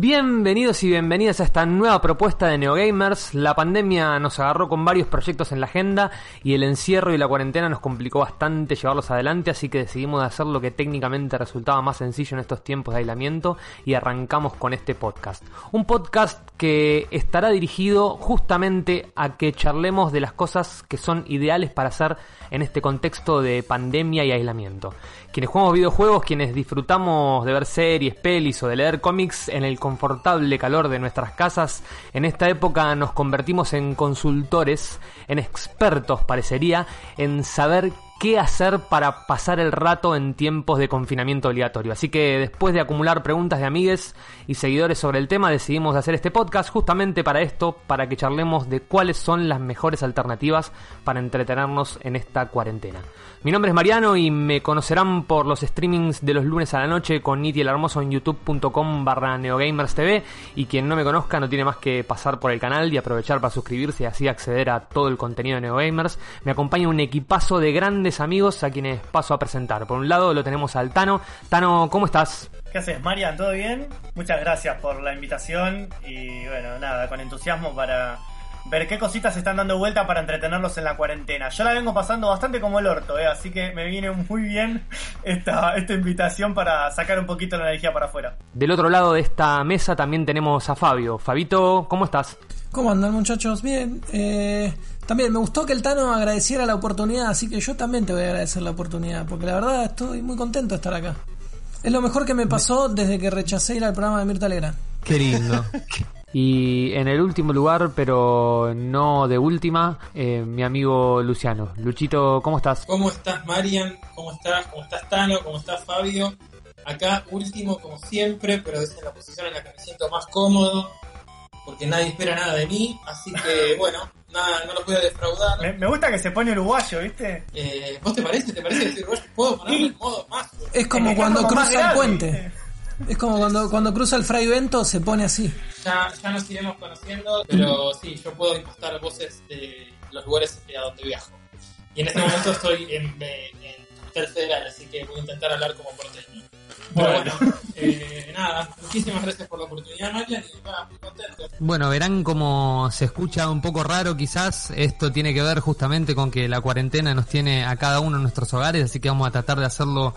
Bienvenidos y bienvenidas a esta nueva propuesta de NeoGamers. La pandemia nos agarró con varios proyectos en la agenda y el encierro y la cuarentena nos complicó bastante llevarlos adelante, así que decidimos hacer lo que técnicamente resultaba más sencillo en estos tiempos de aislamiento y arrancamos con este podcast. Un podcast que estará dirigido justamente a que charlemos de las cosas que son ideales para hacer en este contexto de pandemia y aislamiento. Quienes jugamos videojuegos, quienes disfrutamos de ver series, pelis o de leer cómics en el confortable calor de nuestras casas, en esta época nos convertimos en consultores, en expertos parecería, en saber qué hacer para pasar el rato en tiempos de confinamiento obligatorio. Así que después de acumular preguntas de amigues y seguidores sobre el tema, decidimos hacer este podcast justamente para esto, para que charlemos de cuáles son las mejores alternativas para entretenernos en esta cuarentena. Mi nombre es Mariano y me conocerán por los streamings de los lunes a la noche con Niti el Hermoso en youtube.com barra neogamerstv y quien no me conozca no tiene más que pasar por el canal y aprovechar para suscribirse y así acceder a todo el contenido de Neogamers. Me acompaña un equipazo de grandes amigos a quienes paso a presentar. Por un lado lo tenemos al Tano. Tano, ¿cómo estás? ¿Qué haces, Marian? ¿Todo bien? Muchas gracias por la invitación y bueno, nada, con entusiasmo para ver qué cositas están dando vuelta para entretenerlos en la cuarentena. Yo la vengo pasando bastante como el orto, ¿eh? así que me viene muy bien esta, esta invitación para sacar un poquito la energía para afuera. Del otro lado de esta mesa también tenemos a Fabio. Fabito, ¿cómo estás? ¿Cómo andan muchachos? Bien. Eh, también me gustó que el Tano agradeciera la oportunidad, así que yo también te voy a agradecer la oportunidad, porque la verdad estoy muy contento de estar acá. Es lo mejor que me pasó desde que rechacé ir al programa de Mirta Legrand. Qué lindo. Y en el último lugar, pero no de última, eh, mi amigo Luciano. Luchito, ¿cómo estás? ¿Cómo estás, Marian? ¿Cómo estás? ¿Cómo estás, Tano? ¿Cómo estás, Fabio? Acá, último, como siempre, pero es en la posición en la que me siento más cómodo, porque nadie espera nada de mí, así que, bueno, nada, no lo puedo defraudar. Me, me gusta que se pone uruguayo, ¿viste? Eh, ¿Vos te parece? ¿Te parece que soy uruguayo? ¿Puedo ponerme en modo más? Es como cuando como cruza el puente. ¿viste? Es como cuando, cuando cruza el Fray Bento se pone así. Ya, ya nos iremos conociendo, pero sí, yo puedo impostar voces de los lugares a donde viajo. Y en este momento estoy en, en, Federal, así que voy a intentar hablar como porteño. Bueno. bueno, eh, nada, muchísimas gracias por la oportunidad, Marian, y nada, muy contento. Bueno, verán cómo se escucha un poco raro quizás. Esto tiene que ver justamente con que la cuarentena nos tiene a cada uno en nuestros hogares, así que vamos a tratar de hacerlo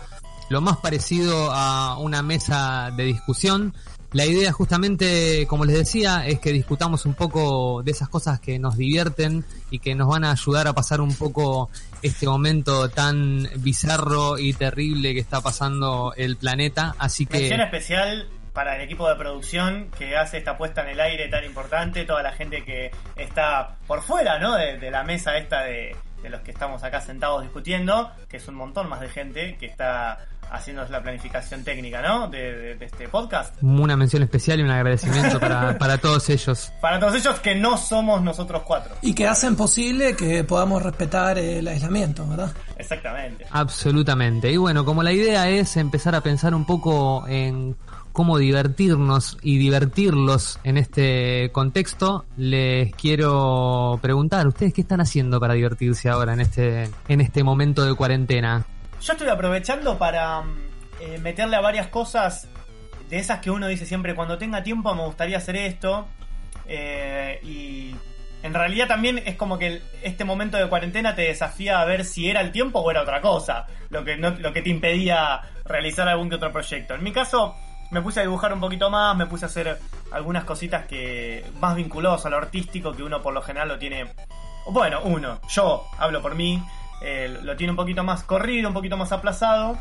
lo más parecido a una mesa de discusión. La idea justamente, como les decía, es que discutamos un poco de esas cosas que nos divierten y que nos van a ayudar a pasar un poco este momento tan bizarro y terrible que está pasando el planeta. Así que... Mención especial para el equipo de producción que hace esta puesta en el aire tan importante, toda la gente que está por fuera, ¿no? De, de la mesa esta de, de los que estamos acá sentados discutiendo, que es un montón más de gente que está haciendo la planificación técnica, ¿no? De, de- de este podcast. Una mención especial y un agradecimiento para, para todos ellos. Para todos ellos que no somos nosotros cuatro. Y que hacen posible que podamos respetar el aislamiento, ¿verdad? Exactamente. Absolutamente. Y bueno, como la idea es empezar a pensar un poco en cómo divertirnos y divertirlos en este contexto, les quiero preguntar, ¿ustedes qué están haciendo para divertirse ahora en este, en este momento de cuarentena? Yo estoy aprovechando para mm, eh, meterle a varias cosas de esas que uno dice siempre, cuando tenga tiempo me gustaría hacer esto. Eh, y en realidad también es como que este momento de cuarentena te desafía a ver si era el tiempo o era otra cosa, lo que, lo que te impedía realizar algún que otro proyecto. En mi caso me puse a dibujar un poquito más, me puse a hacer algunas cositas que más vinculados a lo artístico que uno por lo general lo tiene... Bueno, uno, yo hablo por mí, eh, lo tiene un poquito más corrido, un poquito más aplazado.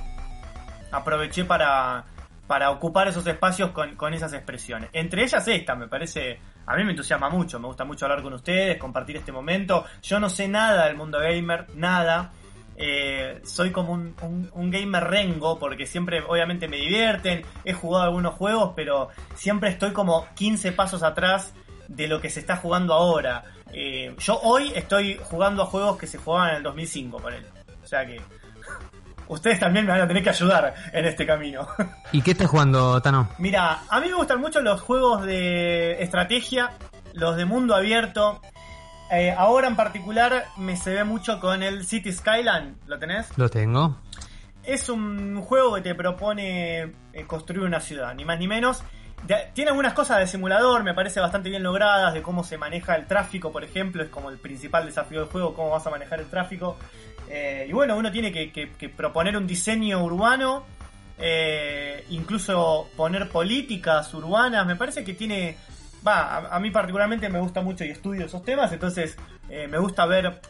Aproveché para, para ocupar esos espacios con, con esas expresiones. Entre ellas esta, me parece, a mí me entusiasma mucho, me gusta mucho hablar con ustedes, compartir este momento. Yo no sé nada del mundo gamer, nada. Eh, soy como un, un- un gamer rengo porque siempre obviamente me divierten, he jugado algunos juegos, pero siempre estoy como 15 pasos atrás de lo que se está jugando ahora. Eh, yo hoy estoy jugando a juegos que se jugaban en el 2005, por él. O sea que ustedes también me van a tener que ayudar en este camino. ¿Y qué estás jugando, Tano? Mira, a mí me gustan mucho los juegos de estrategia, los de mundo abierto. Eh, ahora en particular me se ve mucho con el City Skyline, ¿lo tenés? Lo tengo. Es un juego que te propone eh, construir una ciudad, ni más ni menos. de- tiene algunas cosas de simulador, me parece bastante bien logradas, de cómo se maneja el tráfico, por ejemplo, es como el principal desafío del juego, cómo vas a manejar el tráfico. Eh, y bueno, uno tiene que, que- que proponer un diseño urbano, eh, incluso poner políticas urbanas, me parece que tiene... Va, a, a mí particularmente me gusta mucho y estudio esos temas, entonces eh, me gusta ver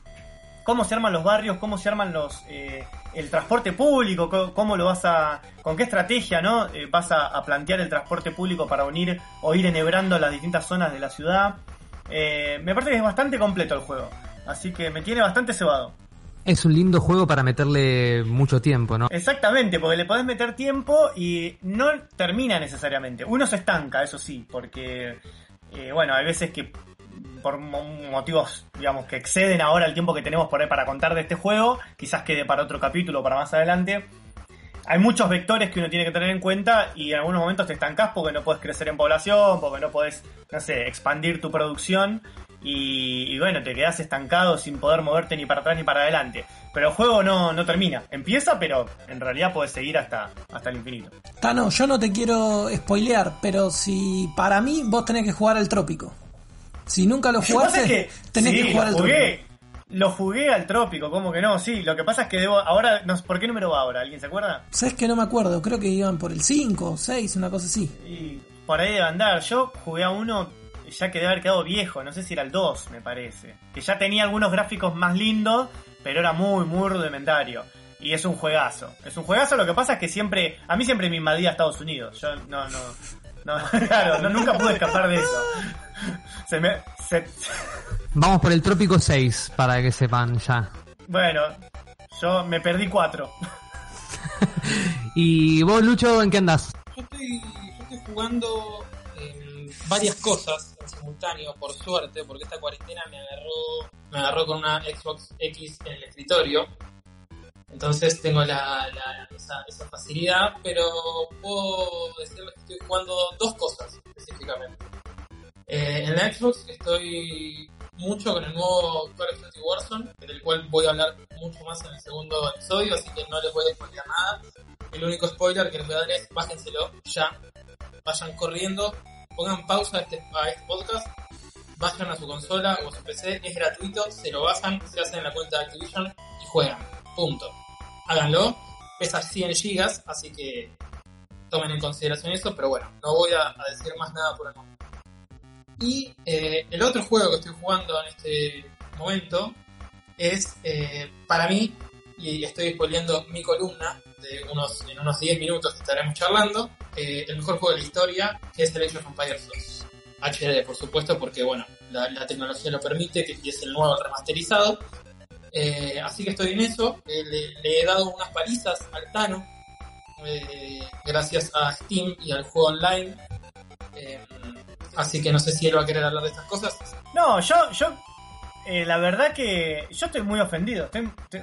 cómo se arman los barrios, cómo se arman los eh, el transporte público, co- cómo lo vas a, con qué estrategia, ¿no? Eh, vas a, a plantear el transporte público para unir o ir enhebrando las distintas zonas de la ciudad. Eh, me parece que es bastante completo el juego, así que me tiene bastante cebado. Es un lindo juego para meterle mucho tiempo, ¿no? Exactamente, porque le podés meter tiempo y no termina necesariamente. Uno se estanca, eso sí, porque, eh, bueno, hay veces que por mo- motivos, digamos, que exceden ahora el tiempo que tenemos por ahí para contar de este juego, quizás quede para otro capítulo, para más adelante. Hay muchos vectores que uno tiene que tener en cuenta y en algunos momentos te estancás porque no puedes crecer en población, porque no puedes, no sé, expandir tu producción y, y bueno, te quedás estancado sin poder moverte ni para atrás ni para adelante. Pero el juego no, no termina, empieza, pero en realidad puedes seguir hasta, hasta el infinito. Tano, yo no te quiero spoilear, pero si para mí vos tenés que jugar al trópico. Si nunca lo jugaste, es que tenés sí, que jugar lo al trópico. jugué, lo jugué al trópico, ¿cómo que no? Sí, lo que pasa es que debo, ahora, no, ¿por qué número va ahora? ¿Alguien se acuerda? ¿Sabes que no me acuerdo? Creo que iban por el 5, 6, una cosa así. Y por ahí debe andar. Yo jugué a uno ya que debe haber quedado viejo, no sé si era el 2, me parece. Que ya tenía algunos gráficos más lindos, pero era muy, muy rudimentario. Y es un juegazo. Es un juegazo, lo que pasa es que siempre. A mí siempre me invadía Estados Unidos. Yo no, no. no claro, no, nunca pude escapar de eso. Se me. se- Vamos por el Trópico 6, para que sepan ya. bueno, yo me perdí cuatro. ¿Y vos, Lucho, en qué andás? Yo estoy, yo estoy jugando varias cosas en simultáneo, por suerte, porque esta cuarentena me agarró, me agarró con una Xbox X en el escritorio. Entonces tengo la, la- esa, esa facilidad, pero puedo decirles que estoy jugando dos cosas específicamente. Eh, en la Xbox estoy mucho con el nuevo Call of Duty Warzone, del cual voy a hablar mucho más en el segundo episodio, así que no les voy a spoilear nada. El único spoiler que les voy a dar es bájenselo ya, vayan corriendo, pongan pausa a este, este podcast, vayan a su consola o a su PC, es gratuito, se lo bajan, se hacen en la cuenta de Activision y juegan. Punto. Háganlo, pesa 100 gigas, así que tomen en consideración eso, pero bueno, no voy a, decir más nada por el momento. Y eh, el otro juego que estoy jugando en este momento es, eh, para mí, y estoy spoileando mi columna, en unos 10 minutos estaremos charlando, eh, el mejor juego de la historia, es el Age of Empires 2. HD, por supuesto, porque bueno, la, la tecnología lo permite que, es el nuevo remasterizado. Eh, así que estoy en eso. Eh, le, he dado unas palizas al Tano, gracias a Steam y al juego online. Así que no sé si él va a querer hablar de estas cosas. No, yo, eh, la verdad que yo estoy muy ofendido.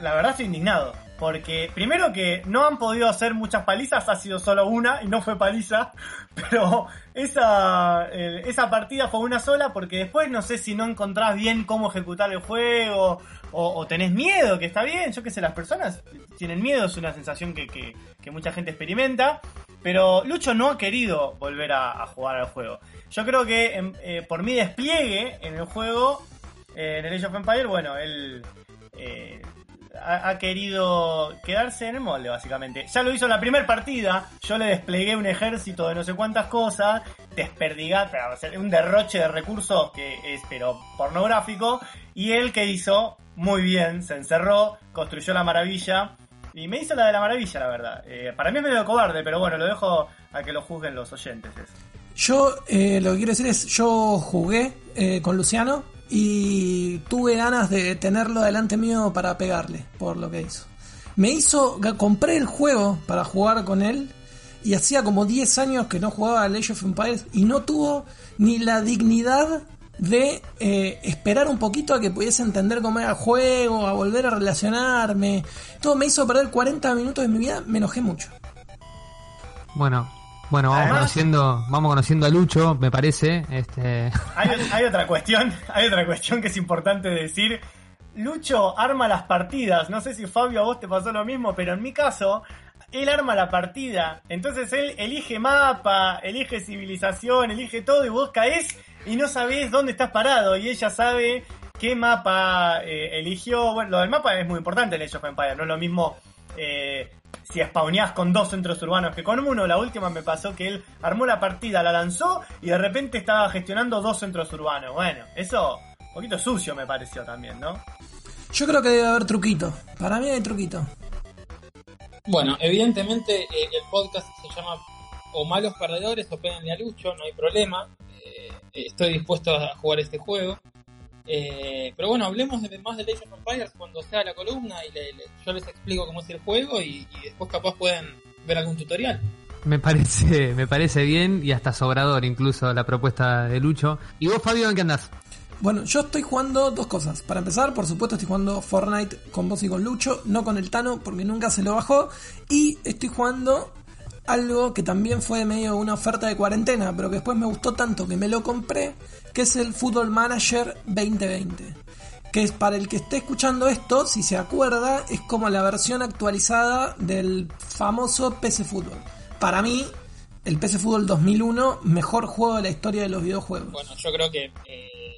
La verdad estoy indignado. Porque primero que no han podido hacer muchas palizas, ha sido solo una y no fue paliza. Pero esa, esa partida fue una sola porque después no sé si no encontrás bien cómo ejecutar el juego o, o tenés miedo, que está bien. Yo qué sé, las personas tienen miedo, es una sensación que, que- mucha gente experimenta. Pero Lucho no ha querido volver a, a jugar al juego. Yo creo que em, eh, por mi despliegue en el juego, eh, en el Age of Empire, bueno, él eh, ha, querido quedarse en el molde, básicamente. Ya lo hizo en la primera partida. Yo le desplegué un ejército de no sé cuántas cosas, desperdigar, un derroche de recursos que es, pero pornográfico. Y él que hizo muy bien, se encerró, construyó la maravilla. Y me hizo la de la maravilla, la verdad. Eh, para mí es medio cobarde, pero bueno, lo dejo a que lo juzguen los oyentes. Yo eh, lo que quiero decir es, yo jugué eh, con Luciano y tuve ganas de tenerlo delante mío para pegarle por lo que hizo. Me hizo, compré el juego para jugar con él y hacía como 10 años que no jugaba al Age of Empires y no tuvo ni la dignidad de eh, esperar un poquito a que pudiese entender cómo era el juego, a volver a relacionarme. Todo me hizo perder 40 minutos de mi vida, me enojé mucho. Bueno, bueno, vamos Además- conociendo, vamos conociendo a Lucho, me parece. Este, Hay, hay otra cuestión, hay otra cuestión que es importante decir. Lucho arma las partidas. No sé si Fabio a vos te pasó lo mismo, pero en mi caso, él arma la partida. Entonces él elige mapa, elige civilización, elige todo y vos caes y no sabés dónde estás parado. Y ella sabe qué mapa eh, eligió. Bueno, lo del mapa es muy importante en Age of Empires, no es lo mismo eh, si spawneás con dos centros urbanos que con uno. La última me pasó que él armó la partida, la lanzó y de repente estaba gestionando dos centros urbanos. Bueno, eso un poquito sucio me pareció también, ¿no? Yo creo que debe haber truquito. Para mí hay truquito. Bueno, evidentemente eh, el podcast se llama o malos perdedores o pédenle a Lucho, no hay problema. Eh, estoy dispuesto a jugar este juego. Eh, pero bueno, hablemos de, más de Age of Empires cuando sea la columna y le- le- yo les explico cómo es el juego y, y después capaz pueden ver algún tutorial. Me parece, me parece bien y hasta sobrador incluso la propuesta de Lucho. ¿Y vos, Fabio, en qué andás? Bueno, yo estoy jugando dos cosas. Para empezar, por supuesto, estoy jugando Fortnite con vos y con Lucho, no con el Tano, porque nunca se lo bajó. Y estoy jugando algo que también fue medio una oferta de cuarentena, pero que después me gustó tanto que me lo compré, que es el Football Manager 2020. Que es para el que esté escuchando esto, si se acuerda, es como la versión actualizada del famoso PC Fútbol. Para mí, el PC Fútbol 2001, mejor juego de la historia de los videojuegos. Bueno, yo creo que eh,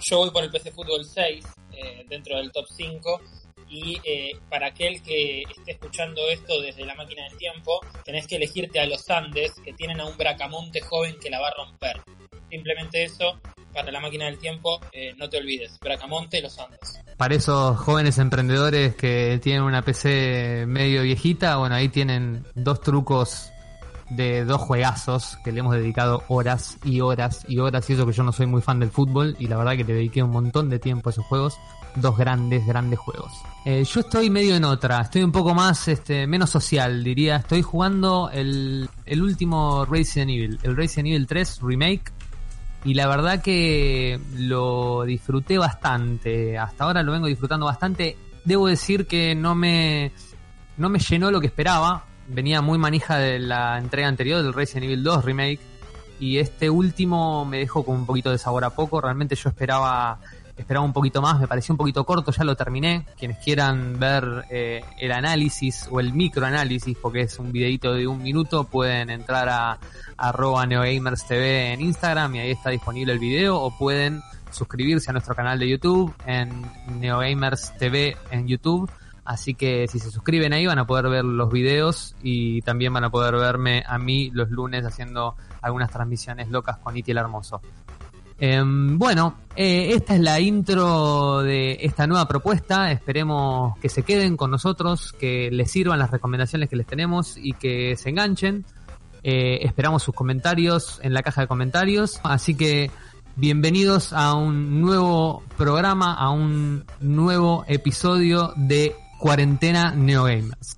yo, voy por el PC Fútbol 6 eh, dentro del top 5 y eh, para aquel que esté escuchando esto desde la máquina del tiempo, tenés que elegirte a los Andes que tienen a un Bracamonte joven que la va a romper. Simplemente eso, para la máquina del tiempo, eh, no te olvides, Bracamonte, los Andes. Para esos jóvenes emprendedores que tienen una PC medio viejita, bueno, ahí tienen dos trucos de dos juegazos que le hemos dedicado horas y horas y horas y eso que yo no soy muy fan del fútbol y la verdad que le dediqué un montón de tiempo a esos juegos dos grandes grandes juegos Eh, yo estoy medio en otra estoy un poco más este menos social diría estoy jugando el, el último Resident Evil el Resident Evil 3 remake y la verdad que lo disfruté bastante. Hasta ahora lo vengo disfrutando bastante. Debo decir que no me, no me llenó lo que esperaba. Venía muy manija de la entrega anterior del Resident Evil 2 Remake. Y este último me dejó con un poquito de sabor a poco. Realmente yo esperaba, esperaba un poquito más. Me pareció un poquito corto. Ya lo terminé. Quienes quieran ver eh, el análisis o el microanálisis, porque es un videito de un minuto, pueden entrar a arroba neogamers TV en Instagram y ahí está disponible el video o pueden suscribirse a nuestro canal de YouTube en Neogamers TV en YouTube. Así que si se suscriben ahí van a poder ver los videos y también van a poder verme a mí los lunes haciendo algunas transmisiones locas con Iti el Hermoso. Em, bueno, eh, esta es la intro de esta nueva propuesta. Esperemos que se queden con nosotros, que les sirvan las recomendaciones que les tenemos y que se enganchen. Eh, esperamos sus comentarios en la caja de comentarios. Así que bienvenidos a un nuevo programa, a un nuevo episodio de Cuarentena Neogamers.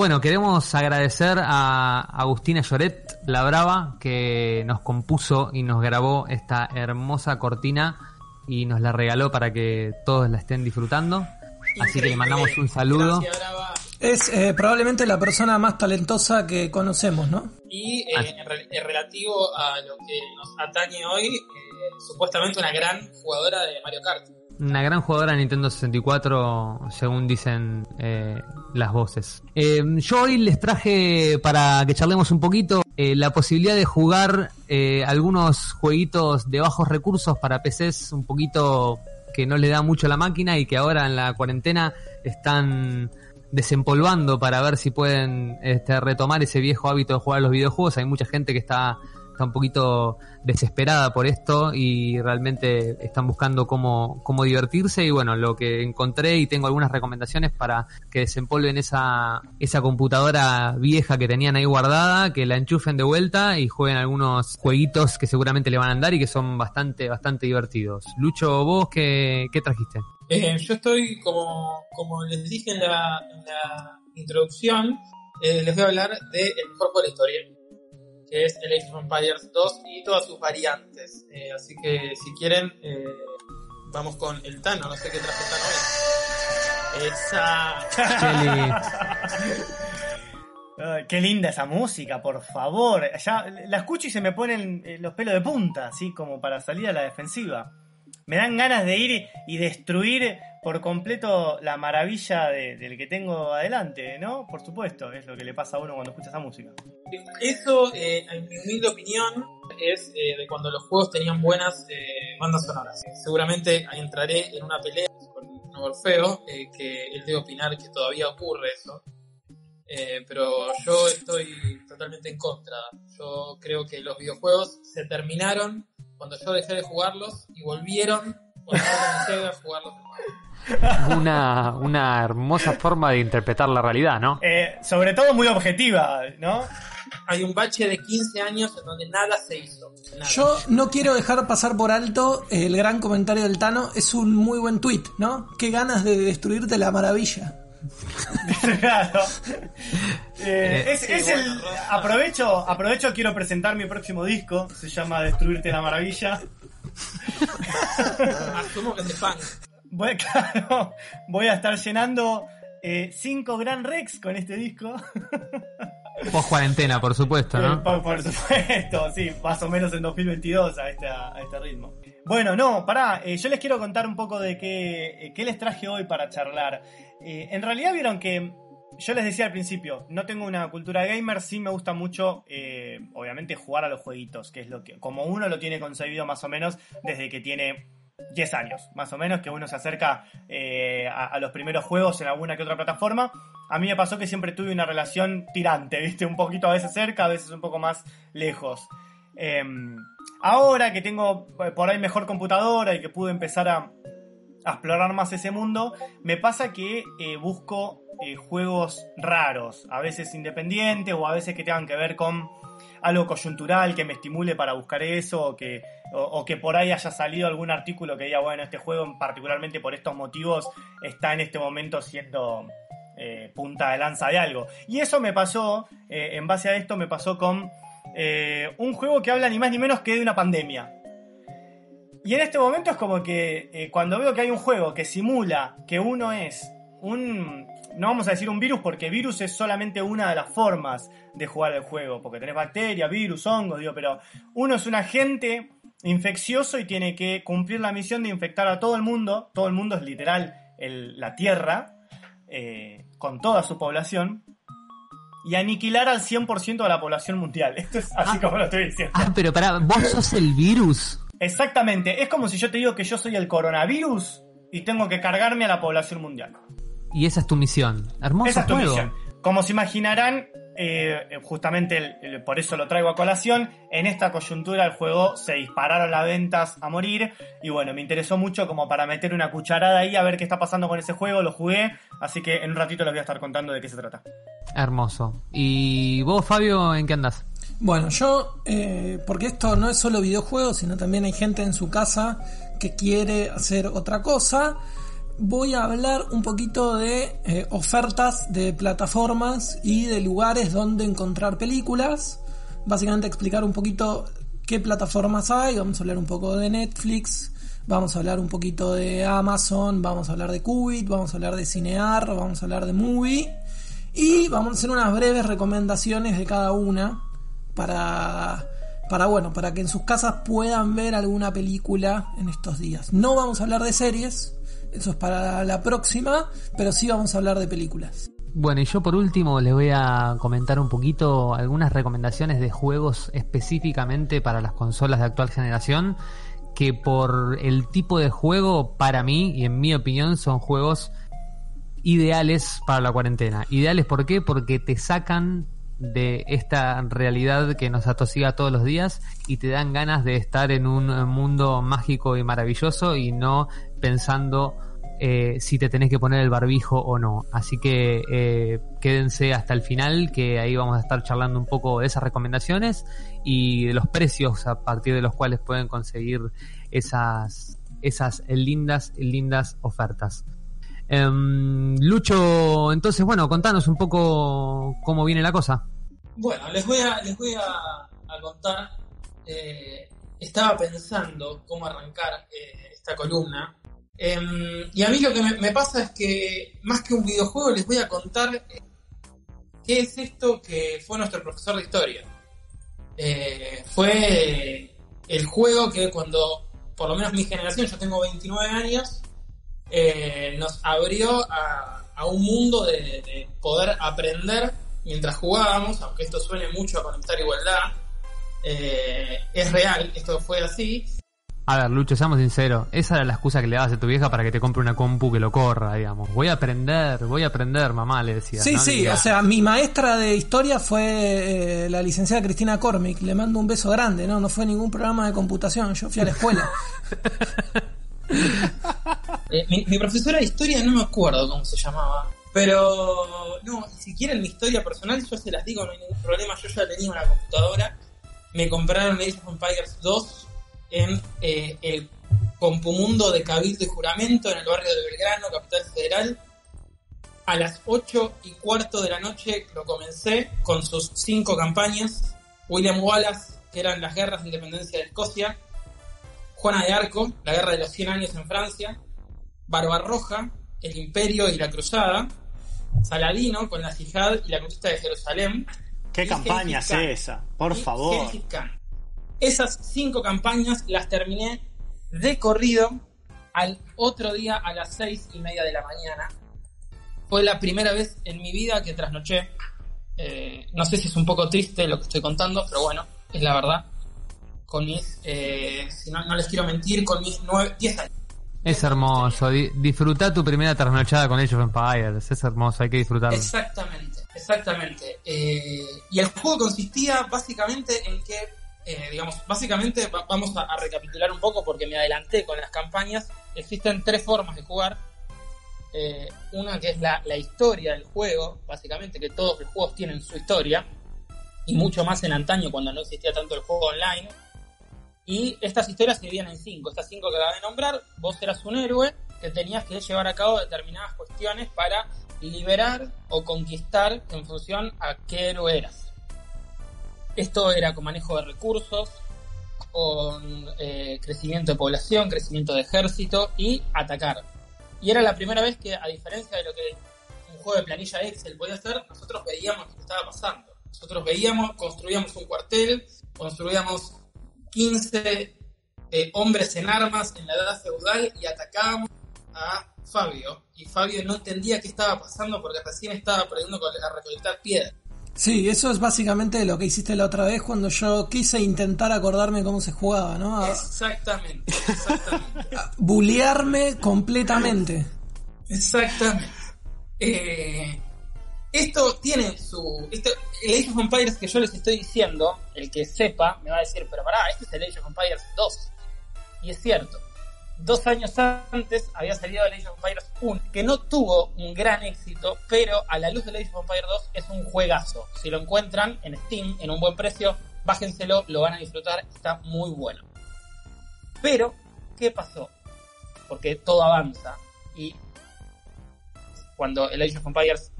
Bueno, queremos agradecer a Agustina Lloret, la brava, que nos compuso y nos grabó esta hermosa cortina y nos la regaló para que todos la estén disfrutando. Así que le mandamos un saludo. Gracias, Brava. Es eh, probablemente la persona más talentosa que conocemos, ¿no? Y eh, en, re- en relativo a lo que nos atañe hoy, eh, supuestamente una gran jugadora de Mario Kart. Una gran jugadora de Nintendo 64, según dicen eh, las voces. Eh, yo hoy les traje, para que charlemos un poquito, eh, la posibilidad de jugar eh, algunos jueguitos de bajos recursos para PCs un poquito que no le da mucho a la máquina y que ahora en la cuarentena están desempolvando para ver si pueden este, retomar ese viejo hábito de jugar a los videojuegos. Hay mucha gente que está está un poquito desesperada por esto y realmente están buscando cómo, cómo divertirse y bueno, lo que encontré y tengo algunas recomendaciones para que desempolven esa, esa computadora vieja que tenían ahí guardada, que la enchufen de vuelta y jueguen algunos jueguitos que seguramente le van a andar y que son bastante, bastante divertidos. Lucho, vos, ¿qué, qué trajiste? Eh, yo estoy, como, como les dije en la, en la introducción, eh, les voy a hablar del el mejor juego de la historia, que es el Age of Empires 2 y todas sus variantes. Eh, así que si quieren, eh, vamos con el Tano, no sé qué traje Tano hoy. Esa. Ay, qué linda esa música, por favor. Ya la escucho y se me ponen eh, los pelos de punta, así como para salir a la defensiva. Me dan ganas de ir y destruir por completo la maravilla de- del que tengo adelante, ¿no? Por supuesto, es lo que le pasa a uno cuando escucha esa música. Eso, eh, en mi humilde opinión, es eh, de cuando los juegos tenían buenas eh, bandas sonoras. Seguramente entraré en una pelea con Orfeo, eh, que él debe opinar que todavía ocurre eso. Eh, pero yo estoy totalmente en contra. Yo creo que los videojuegos se terminaron cuando yo dejé de jugarlos y volvieron cuando yo comencé a jugarlos. de nuevo. Una, una hermosa forma de interpretar la realidad, ¿no? Eh, sobre todo muy objetiva, ¿no? Hay un bache de 15 años en donde nada se hizo. Nada. Yo no quiero dejar pasar por alto el gran comentario del Tano. Es un muy buen tweet, ¿no? Qué ganas de destruirte la maravilla. claro. Eh, es, sí, es el. Aprovecho, aprovecho, quiero presentar mi próximo disco. Se llama Destruirte la Maravilla. Asumo que fan. Voy, claro, voy a estar llenando 5 Gran Rex con este disco. Post cuarentena, por supuesto, ¿no? por, supuesto, sí, más o menos en 2022 a este, a este ritmo. Bueno, no, pará, eh, yo les quiero contar un poco de qué, eh, qué les traje hoy para charlar. Eh, en realidad vieron que yo les decía al principio, no tengo una cultura gamer, sí me gusta mucho, obviamente, jugar a los jueguitos, que es lo que, como uno lo tiene concebido más o menos desde que tiene 10 años, más o menos, que uno se acerca a los primeros juegos en alguna que otra plataforma. A mí me pasó que siempre tuve una relación tirante, ¿viste? Un poquito a veces cerca, a veces un poco más lejos. Eh, ahora que tengo eh, por ahí mejor computadora y que pude empezar a, explorar más ese mundo, me pasa que eh, busco eh, juegos raros, a veces independientes o a veces que tengan que ver con algo coyuntural que me estimule para buscar eso o que, o que por ahí haya salido algún artículo que diga, bueno, este juego particularmente por estos motivos está en este momento siendo eh, punta de lanza de algo. Y eso me pasó, eh, en base a esto me pasó con eh, un juego que habla ni más ni menos que de una pandemia. Y en este momento es como que cuando veo que hay un juego que simula que uno es un... No vamos a decir un virus porque virus es solamente una de las formas de jugar el juego. Porque tenés bacterias, virus, hongos, digo, pero uno es un agente infeccioso y tiene que cumplir la misión de infectar a todo el mundo. Todo el mundo es literal la Tierra, con toda su población. Y aniquilar al 100% de la población mundial. Esto es así como lo estoy diciendo. Ah, pero pará, vos sos el virus. Exactamente, es como si yo te digo que yo soy el coronavirus y tengo que cargarme a la población mundial. Y esa es tu misión. Hermoso Esa es tu juego. misión. Como se imaginarán, eh, justamente el- el- por eso lo traigo a colación, en esta coyuntura el juego se dispararon las ventas a morir y bueno, me interesó mucho como para meter una cucharada ahí a ver qué está pasando con ese juego, lo jugué, así que en un ratito les voy a estar contando de qué se trata. Hermoso. ¿Y vos, Fabio, en qué andás? Bueno, yo, eh, porque esto no es solo videojuegos, sino también hay gente en su casa que quiere hacer otra cosa, voy a hablar un poquito de eh, ofertas de plataformas y de lugares donde encontrar películas. Básicamente explicar un poquito qué plataformas hay, vamos a hablar un poco de Netflix, vamos a hablar un poquito de Amazon, vamos a hablar de Qubit, vamos a hablar de Cinear, vamos a hablar de Movie y vamos a hacer unas breves recomendaciones de cada una para para bueno, para que en sus casas puedan ver alguna película en estos días. No vamos a hablar de series, eso es para la próxima, pero sí vamos a hablar de películas. Bueno, y yo por último les voy a comentar un poquito algunas recomendaciones de juegos específicamente para las consolas de actual generación, que por el tipo de juego, para mí y en mi opinión, son juegos ideales para la cuarentena. Ideales ¿por qué? Porque te sacan de esta realidad que nos atosiga todos los días y te dan ganas de estar en un mundo mágico y maravilloso y no pensando eh, si te tenés que poner el barbijo o no. Así que eh, quédense hasta el final, que ahí vamos a estar charlando un poco de esas recomendaciones y de los precios a partir de los cuales pueden conseguir esas, esas lindas, lindas ofertas. Em, Lucho, entonces, bueno, contanos un poco cómo viene la cosa. Bueno, les voy a, les voy a, contar. Eh, estaba pensando cómo arrancar esta columna Em, y a mí lo que me, pasa es que, más que un videojuego, les voy a contar eh, qué es esto que fue nuestro profesor de historia. Eh, fue el juego que cuando, por lo menos mi generación, yo tengo 29 años, eh, nos abrió a, un mundo de, poder aprender mientras jugábamos, aunque esto suene mucho a conectar igualdad. es real, esto fue así. A ver, Lucho, seamos sinceros. Esa era la excusa que le dabas a tu vieja para que te compre una compu que lo corra, digamos. Voy a aprender, voy a aprender, mamá, le decía. Sí, sí, o sea, mi maestra de historia fue eh, la licenciada Cristina Cormick. Le mando un beso grande, ¿no? No fue ningún programa de computación. Yo fui a la escuela. Eh, mi, profesora de historia no me acuerdo cómo se llamaba. Pero, no, si quieren mi historia personal, yo se las digo, no hay ningún problema. Yo ya tenía una computadora. Me compraron Age of Empires 2 en eh, el Compumundo de Cabildo y Juramento en el barrio de Belgrano, capital federal. A las 8 y cuarto de la noche lo comencé con sus cinco campañas. William Wallace, que eran las guerras de independencia de Escocia. Juana de Arco, la guerra de los 100 años en Francia. Barbarroja, el imperio y la cruzada. Saladino con la Jihad y la conquista de Jerusalén. ¿Qué campaña es esa? Por favor. Esas cinco campañas las terminé de corrido al otro día a las seis y media de la mañana. Fue la primera vez en mi vida que trasnoché. Eh, no sé si es un poco triste lo que estoy contando, pero bueno, es la verdad. Con mis, eh, si no, no les quiero mentir, con mis nueve, diez años. Es hermoso, disfruta tu primera trasnochada con Age of Empires, es hermoso, hay que disfrutarlo. Exactamente, exactamente. Eh, y el juego consistía básicamente en que eh, digamos, básicamente vamos a, recapitular un poco porque me adelanté con las campañas. Existen tres formas de jugar. Eh, una que es la, historia del juego, básicamente que todos los juegos tienen su historia, y mucho más en antaño cuando no existía tanto el juego online. Y estas historias se dividían en cinco. Estas cinco que acabé de nombrar, vos eras un héroe que tenías que llevar a cabo determinadas cuestiones para liberar o conquistar en función a qué héroe eras. Esto era con manejo de recursos, con eh, crecimiento de población, crecimiento de ejército y atacar. Y era la primera vez que, a diferencia de lo que un juego de planilla Excel podía hacer, nosotros veíamos lo que estaba pasando. Nosotros veíamos, construíamos un cuartel, construíamos 15 eh, hombres en armas en la edad feudal y atacábamos a Fabio. Y Fabio no entendía qué estaba pasando porque recién estaba aprendiendo a recolectar piedras. Sí, eso es básicamente lo que hiciste la otra vez cuando yo quise intentar acordarme cómo se jugaba, ¿no? exactamente, exactamente. Bulearme completamente. Exactamente. Eh, esto tiene su. Esto, el Age of Empires que yo les estoy diciendo, el que sepa, me va a decir, pero pará, este es el Age of Empires 2. Y es cierto dos años antes había salido Age of Empires 1, que no tuvo un gran éxito, pero a la luz del Age of Empires 2 es un juegazo. Si lo encuentran en Steam en un buen precio, bájenselo, lo van a disfrutar, está muy bueno. Pero, ¿qué pasó? Porque todo avanza y cuando el Age of Empires,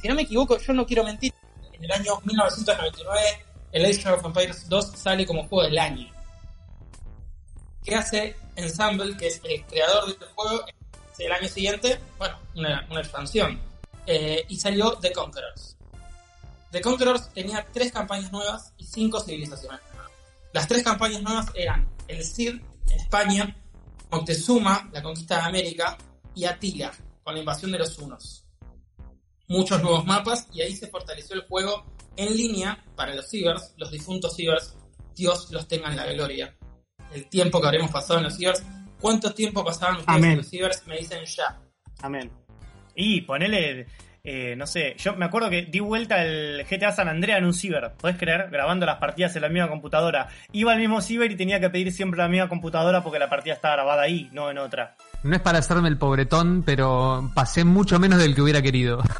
si no me equivoco, yo no quiero mentir, en el año 1999 el Age of Empires 2 sale como juego del año. ¿Qué hace Ensemble, que es el creador del juego, el año siguiente, bueno, una, expansión. Eh, y salió The Conquerors. The Conquerors tenía tres campañas nuevas y cinco civilizaciones nuevas. Las tres campañas nuevas eran el Cid España, Moctezuma, la conquista de América, y Attila, con la invasión de los hunos. Muchos nuevos mapas y ahí se fortaleció el juego en línea para los cibers, los difuntos cibers, Dios los tenga en la gloria el tiempo que habremos pasado en los cibers. ¿Cuánto tiempo pasaban ustedes en los cibers? Me dicen ya. Amén. Y ponele. eh, no sé, yo me acuerdo que di vuelta el GTA San Andreas en un ciber, ¿podés creer? Grabando las partidas en la misma computadora. Iba al mismo ciber y tenía que pedir siempre la misma computadora porque la partida estaba grabada ahí, no en otra. No es para hacerme el pobretón, pero pasé mucho menos del que hubiera querido.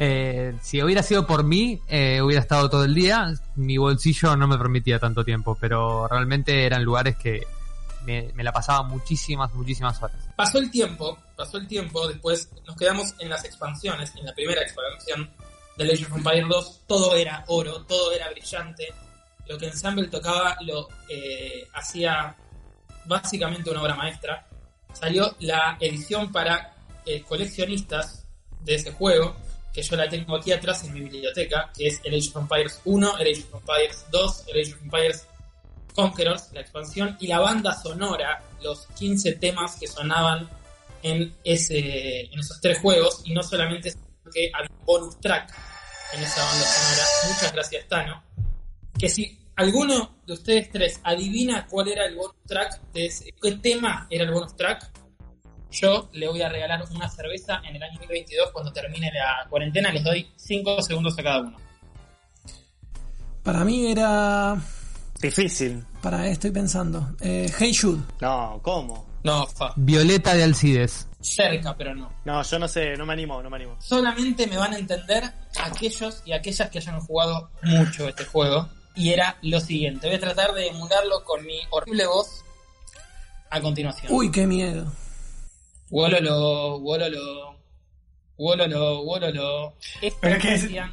Eh, si hubiera sido por mí, eh, hubiera estado todo el día. Mi bolsillo no me permitía tanto tiempo, pero realmente eran lugares que me, la pasaba muchísimas, muchísimas horas. Pasó el tiempo, pasó el tiempo, después nos quedamos en las expansiones, en la primera expansión de Age of Empires 2, todo era oro, todo era brillante. Lo que Ensemble tocaba lo eh, hacía básicamente una obra maestra. Salió la edición para eh, coleccionistas de ese juego, que yo la tengo aquí atrás en mi biblioteca, que es el Age of Empires 1, el Age of Empires 2, el Age of Empires Conquerors, la expansión, y la banda sonora, los 15 temas que sonaban en, ese, en esos tres juegos, y no solamente que había un bonus track en esa banda sonora. Muchas gracias, Tano. Que si alguno de ustedes tres adivina cuál era el bonus track de ese, qué tema era el bonus track, yo le voy a regalar una cerveza en el año 2022 cuando termine la cuarentena. Les doy 5 segundos a cada uno. Para mí era. Difícil. Para, estoy pensando. Eh, hey Jude. No, ¿cómo? No, fa. Violeta de Alcides. Cerca, pero no. No, yo no sé, no me animo, no me animo. Solamente me van a entender aquellos y aquellas que hayan jugado mucho este juego. Y era lo siguiente. Voy a tratar de emularlo con mi horrible voz a continuación. Uy, qué miedo. Wololo, wololo, wololo, wololo. Esto Pero que es- decían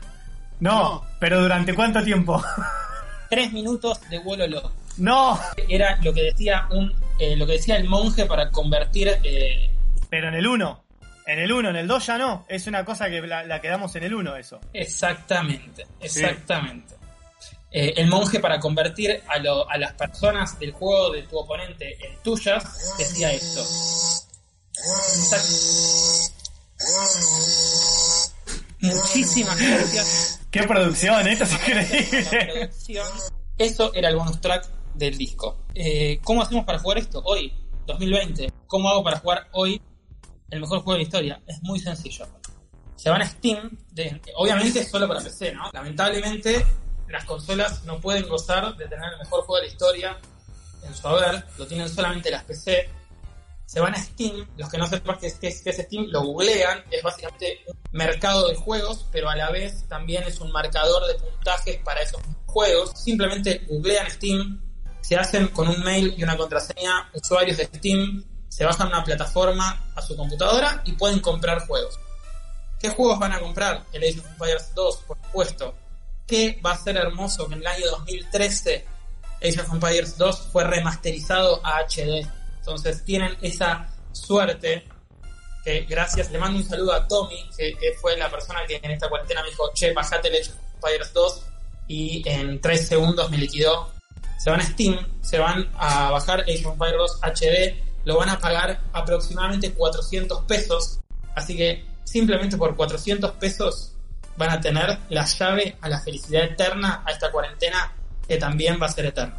No, pero ¿durante cuánto tiempo? tres minutos de wololo. no, Era lo que decía un, eh, lo que decía el monje para convertir eh, pero en el 1. En el 1, en el 2 ya no. Es una cosa que la, la quedamos en el 1 eso. Exactamente, exactamente. Eh, el monje para convertir a, lo- a las personas del juego de tu oponente en tuyas decía esto. Muchísimas gracias. ¡Qué producción! Esto es increíble. Eso era el bonus track del disco. Eh, ¿Cómo hacemos para jugar esto hoy, 2020? ¿Cómo hago para jugar hoy el mejor juego de la historia? Es muy sencillo. Se van a Steam, de- obviamente solo para PC, ¿no? Lamentablemente las consolas no pueden gozar de tener el mejor juego de la historia en su haber, lo tienen solamente las PC. Se van a Steam, los que no sepan qué es, qué es- Steam, lo googlean, es básicamente un mercado de juegos, pero a la vez también es un marcador de puntajes para esos juegos. Simplemente googlean Steam, se hacen con un mail y una contraseña usuarios de Steam, se bajan una plataforma a su computadora y pueden comprar juegos. ¿Qué juegos van a comprar? El Age of Empires 2, por supuesto. ¿Qué va a ser hermoso que en el año 2013 Age of Empires 2 fue remasterizado a HD? Entonces tienen esa suerte que gracias, le mando un saludo a Tommy, que, que fue la persona que en esta cuarentena me dijo, che, bajate el Age of Empires 2 y en 3 segundos me liquidó. Se van a Steam, se van a bajar Age of Empires 2 HD, lo van a pagar aproximadamente 400 pesos, así que simplemente por 400 pesos van a tener la llave a la felicidad eterna, a esta cuarentena que también va a ser eterna.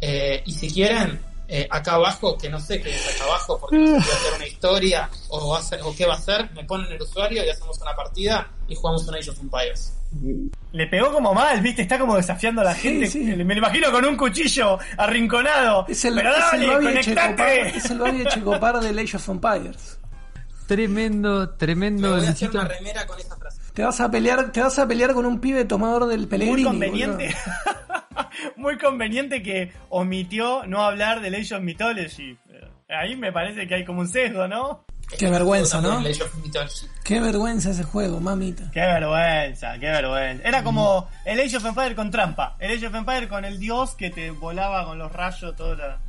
Eh, y si quieren, eh, acá abajo, que no sé qué es acá abajo, porque no sé si va a hacer una historia o, va a ser- o qué va a hacer, me ponen el usuario y hacemos una partida y jugamos un Age of Empires. Le pegó como mal, ¿viste? Está como desafiando a la Sí, gente. sí. Me lo imagino con un cuchillo arrinconado. Es el, Pero es dale, el Babi Echecopar, conectate. es el Babi Echecopar del Age of Empires. Tremendo, Me tremendo. voy a hacer una remera con esa frase. Te vas a pelear, te vas a pelear con un pibe tomador del Pellegrini. Muy conveniente. Muy conveniente que omitió no hablar del Age of Mythology. Ahí me parece que hay como un sesgo, ¿no? Qué vergüenza, ¿no? Qué vergüenza ese juego, mamita. Qué vergüenza, qué vergüenza. Era como el Age of Empire con trampa. El Age of Empire con el dios que te volaba con los rayos, todo la...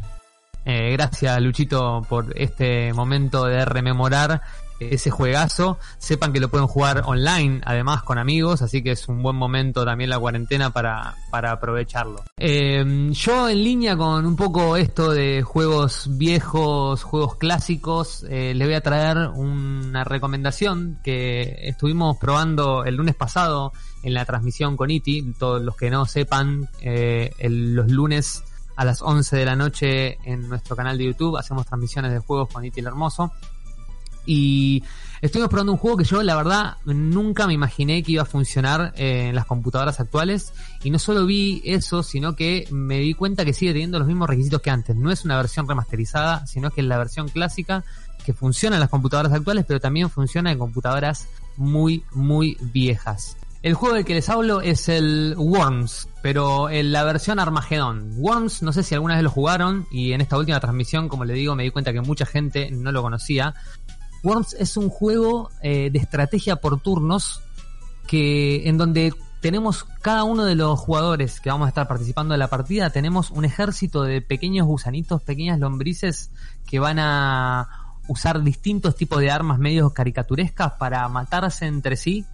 Eh, gracias Luchito por este momento de rememorar ese juegazo. Sepan que lo pueden jugar online, además con amigos, así que es un buen momento también la cuarentena para, para aprovecharlo. Eh, yo en línea con un poco esto de juegos viejos, juegos clásicos, eh, les voy a traer una recomendación que estuvimos probando el lunes pasado en la transmisión con Iti. Todos los que no sepan, eh, los lunes a las 11 de la noche en nuestro canal de YouTube hacemos transmisiones de juegos con Iti el Hermoso. Y estuvimos probando un juego que yo, la verdad, nunca me imaginé que iba a funcionar eh, en las computadoras actuales. Y no solo vi eso, sino que me di cuenta que sigue teniendo los mismos requisitos que antes. No es una versión remasterizada, sino que es la versión clásica que funciona en las computadoras actuales, pero también funciona en computadoras muy, muy viejas. El juego del que les hablo es el Worms, pero en la versión Armagedón. Worms, no sé si alguna vez lo jugaron y en esta última transmisión, como le digo, me di cuenta que mucha gente no lo conocía. Worms es un juego eh, de estrategia por turnos que en donde tenemos cada uno de los jugadores que vamos a estar participando de la partida, tenemos un ejército de pequeños gusanitos, pequeñas lombrices que van a usar distintos tipos de armas medios caricaturescas para matarse entre sí.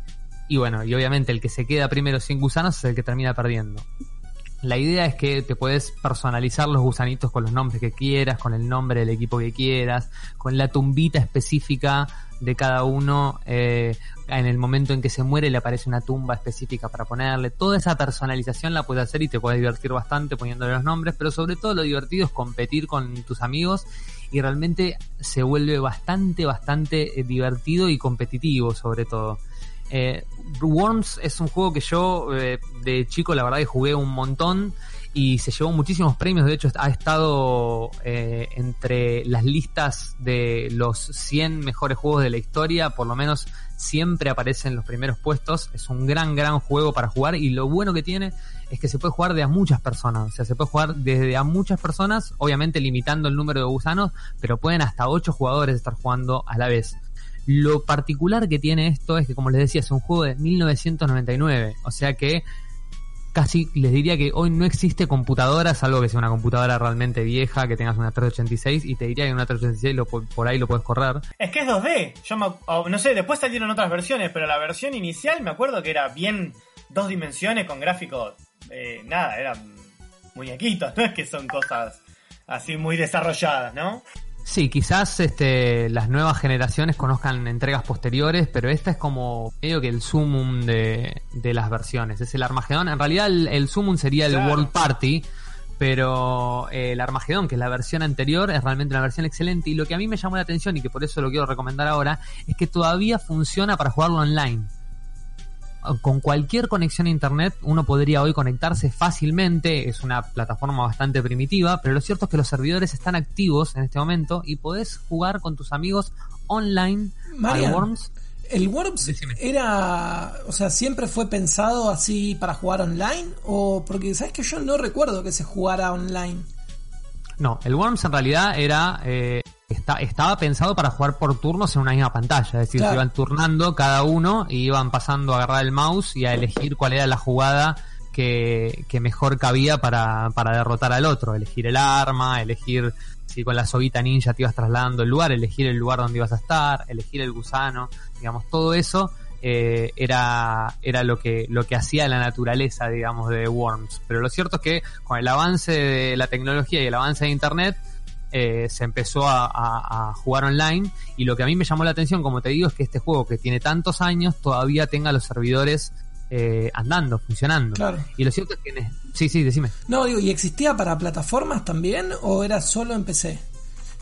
Y bueno, y obviamente el que se queda primero sin gusanos es el que termina perdiendo. La idea es que te puedes personalizar los gusanitos con los nombres que quieras, con el nombre del equipo que quieras, con la tumbita específica de cada uno. Eh, en el momento en que se muere le aparece una tumba específica para ponerle. Toda esa personalización la puedes hacer y te puedes divertir bastante poniéndole los nombres, pero sobre todo lo divertido es competir con tus amigos y realmente se vuelve bastante, bastante eh, divertido y competitivo sobre todo. Eh, Worms es un juego que yo eh, de chico la verdad que jugué un montón y se llevó muchísimos premios. De hecho, ha estado eh, entre las listas de los 100 mejores juegos de la historia. Por lo menos siempre aparece en los primeros puestos. Es un gran, gran juego para jugar. Y lo bueno que tiene es que se puede jugar de a muchas personas. O sea, se puede jugar desde a muchas personas, obviamente limitando el número de gusanos, pero pueden hasta 8 jugadores estar jugando a la vez. Lo particular que tiene esto es que, como les decía, es un juego de 1999. O sea que casi les diría que hoy no existe computadora, salvo que sea una computadora realmente vieja, que tengas una 386, y te diría que una 386 lo, por ahí lo puedes correr. Es que es 2D. Yo no sé, después salieron otras versiones, pero la versión inicial me acuerdo que era bien dos dimensiones con gráficos, eh, nada, eran muñequitos, no es que son cosas así muy desarrolladas, ¿no? Sí, quizás este, las nuevas generaciones conozcan entregas posteriores, pero esta es como medio que el sumum de, de las versiones. Es el Armagedón. En realidad el, el sumum sería el World Party, pero eh, el Armagedón, que es la versión anterior, es realmente una versión excelente. Y lo que a mí me llamó la atención y que por eso lo quiero recomendar ahora, es que todavía funciona para jugarlo online con cualquier conexión a internet uno podría hoy conectarse fácilmente, es una plataforma bastante primitiva, pero lo cierto es que los servidores están activos en este momento y podés jugar con tus amigos online al Worms. ¿El Worms era, o sea, siempre fue pensado así para jugar online? O porque, ¿sabes que yo no recuerdo que se jugara online? No, el Worms en realidad era eh, estaba pensado para jugar por turnos en una misma pantalla, es decir, se iban turnando cada uno y iban pasando a agarrar el mouse y a elegir cuál era la jugada que, mejor cabía para, para derrotar al otro, elegir el arma, elegir si con la soguita ninja te ibas trasladando el lugar, elegir el lugar donde ibas a estar, elegir el gusano, digamos, todo eso eh, era, era lo que, lo que hacía la naturaleza, digamos, de Worms. Pero lo cierto es que con el avance de la tecnología y el avance de Internet, eh, se empezó a, jugar online y lo que a mí me llamó la atención, como te digo, es que este juego que tiene tantos años todavía tenga los servidores eh, andando, funcionando. Y lo cierto es que... Sí, sí, decime. No, digo, ¿y existía para plataformas también o era solo en PC?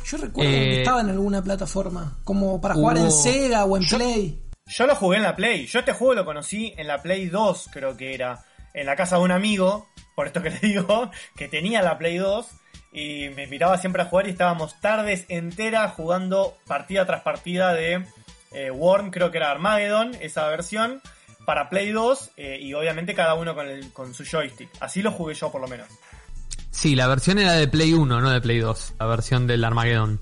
Yo recuerdo que eh, estaba en alguna plataforma, como para jugar en Sega o en Play. Yo lo jugué en la Play. Yo este juego lo conocí en la Play 2, creo que era. En la casa de un amigo, por esto que le digo, que tenía la Play 2 y me invitaba siempre a jugar y estábamos tardes enteras jugando partida tras partida de eh, Worm, creo que era Armageddon, esa versión, para Play 2 eh, y obviamente cada uno con, el, con su joystick. Así lo jugué yo por lo menos. Sí, la versión era de Play 1, no de Play 2, la versión del Armageddon.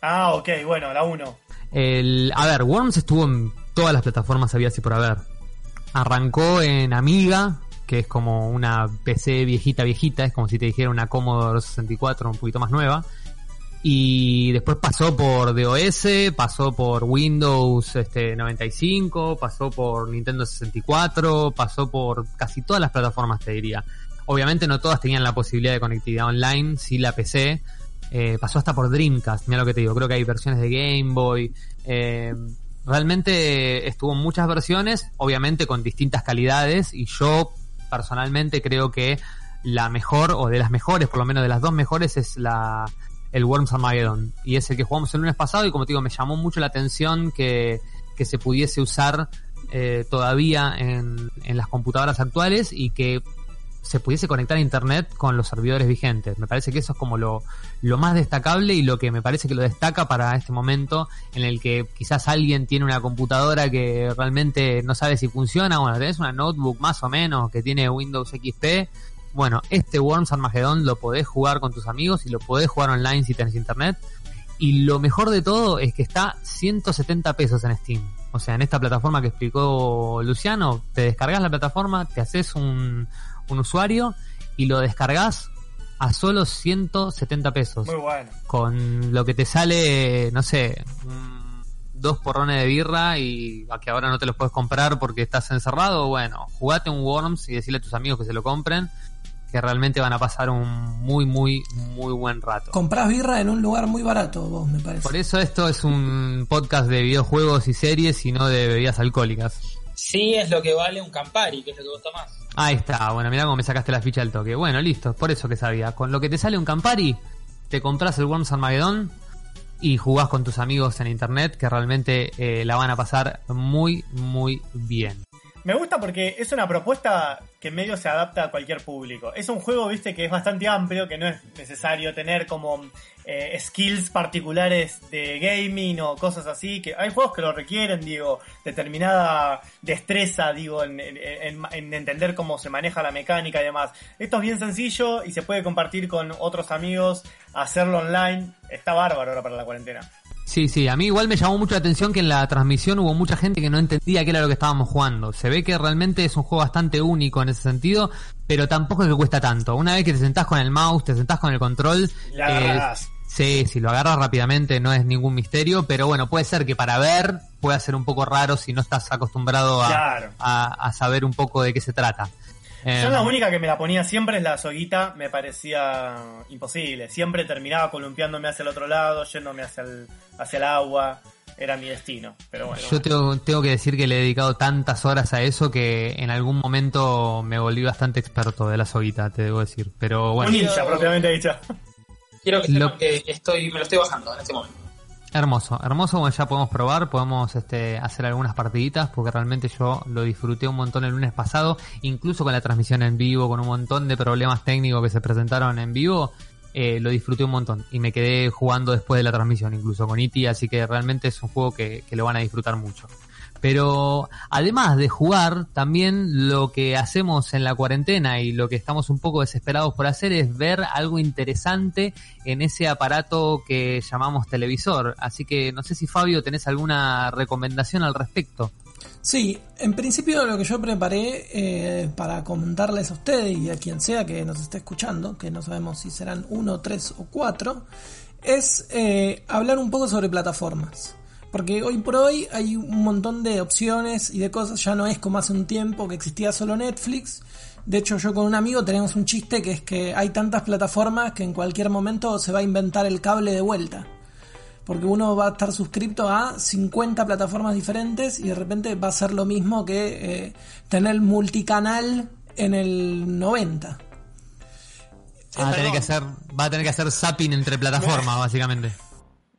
Ah, ok, bueno, la 1. El, a ver, Worms estuvo en todas las plataformas, había así por haber. Arrancó en Amiga, que es como una PC viejita, viejita, es como si te dijera una Commodore 64 un poquito más nueva. Y después pasó por DOS, pasó por Windows este, 95, pasó por Nintendo 64, pasó por casi todas las plataformas, te diría. Obviamente no todas tenían la posibilidad de conectividad online, sí la PC. Eh, pasó hasta por Dreamcast, mira lo que te digo, creo que hay versiones de Game Boy. Eh, realmente estuvo en muchas versiones, obviamente con distintas calidades, y yo personalmente creo que la mejor, o de las mejores, por lo menos de las dos mejores, es la el Worms Armageddon. Y es el que jugamos el lunes pasado y como te digo, me llamó mucho la atención que, que se pudiese usar eh, todavía en, en las computadoras actuales y que se pudiese conectar a internet con los servidores vigentes. Me parece que eso es como lo, lo más destacable y lo que me parece que lo destaca para este momento en el que quizás alguien tiene una computadora que realmente no sabe si funciona. Bueno, tenés una notebook más o menos que tiene Windows XP. Bueno, este Worms Armageddon lo podés jugar con tus amigos y lo podés jugar online si tenés internet. Y lo mejor de todo es que está 170 pesos en Steam. O sea, en esta plataforma que explicó Luciano, te descargas la plataforma, te haces un, un usuario y lo descargas a solo 170 pesos. Muy bueno. Con lo que te sale, no sé, mm, dos porrones de birra y a que ahora no te los puedes comprar porque estás encerrado. Bueno, jugate un Worms y decirle a tus amigos que se lo compren. Que realmente van a pasar un muy, muy, muy buen rato. Comprás birra en un lugar muy barato, vos, me parece. Por eso esto es un podcast de videojuegos y series y no de bebidas alcohólicas. Sí es lo que vale un Campari, que es lo que vos tomás. Ahí está, bueno, mirá cómo me sacaste la ficha del toque. Bueno, listo, por eso que sabía. Con lo que te sale un Campari, te compras el Worms Armageddon y jugás con tus amigos en internet que realmente eh, la van a pasar muy, muy bien. Me gusta porque es una propuesta que medio se adapta a cualquier público. Es un juego, viste, que es bastante amplio, que no es necesario tener como eh, skills particulares de gaming o cosas así, que hay juegos que lo requieren, digo, determinada destreza, digo, en, en- en- en entender cómo se maneja la mecánica y demás. Esto es bien sencillo y se puede compartir con otros amigos, hacerlo online. Está bárbaro ahora para la cuarentena. Sí, sí, a mí igual me llamó mucho la atención que en la transmisión hubo mucha gente que no entendía qué era lo que estábamos jugando. Se ve que realmente es un juego bastante único en ese sentido, pero tampoco es que cuesta tanto. Una vez que te sentás con el mouse, te sentás con el control, La eh. Sí, si lo agarras rápidamente no es ningún misterio, pero bueno, puede ser que para ver pueda ser un poco raro si no estás acostumbrado a, Claro. a- a saber un poco de qué se trata. Eh, Yo la única que me la ponía siempre es la soguita, me parecía imposible. Siempre terminaba columpiándome hacia el otro lado, yéndome hacia el, hacia el agua. Era mi destino. Pero bueno. yo tengo, tengo que decir que le he dedicado tantas horas a eso que en algún momento me volví bastante experto de la soguita, te debo decir. Pero un bueno, ninja, propiamente dicha. Quiero que Lo- sepan que estoy, me lo estoy bajando en este momento. Hermoso, hermoso, bueno, ya podemos probar, podemos este, hacer algunas partiditas, porque realmente yo lo disfruté un montón el lunes pasado, incluso con la transmisión en vivo, con un montón de problemas técnicos que se presentaron en vivo, eh, lo disfruté un montón y me quedé jugando después de la transmisión, incluso con Iti, así que realmente es un juego que, que lo van a disfrutar mucho. Pero además de jugar, también lo que hacemos en la cuarentena y lo que estamos un poco desesperados por hacer es ver algo interesante en ese aparato que llamamos televisor. Así que no sé si Fabio tenés alguna recomendación al respecto. Sí, en principio lo que yo preparé eh, para comentarles a ustedes y a quien sea que nos esté escuchando, que no sabemos si serán uno, tres o cuatro, es eh, hablar un poco sobre plataformas. Porque hoy por hoy hay un montón de opciones y de cosas, ya no es como hace un tiempo que existía solo Netflix. De hecho, yo con un amigo tenemos un chiste que es que hay tantas plataformas que en cualquier momento se va a inventar el cable de vuelta porque uno va a estar suscrito a 50 plataformas diferentes y de repente va a ser lo mismo que eh, tener multicanal en el 90. Va a tener que hacer, va a tener que hacer zapping entre plataformas, básicamente.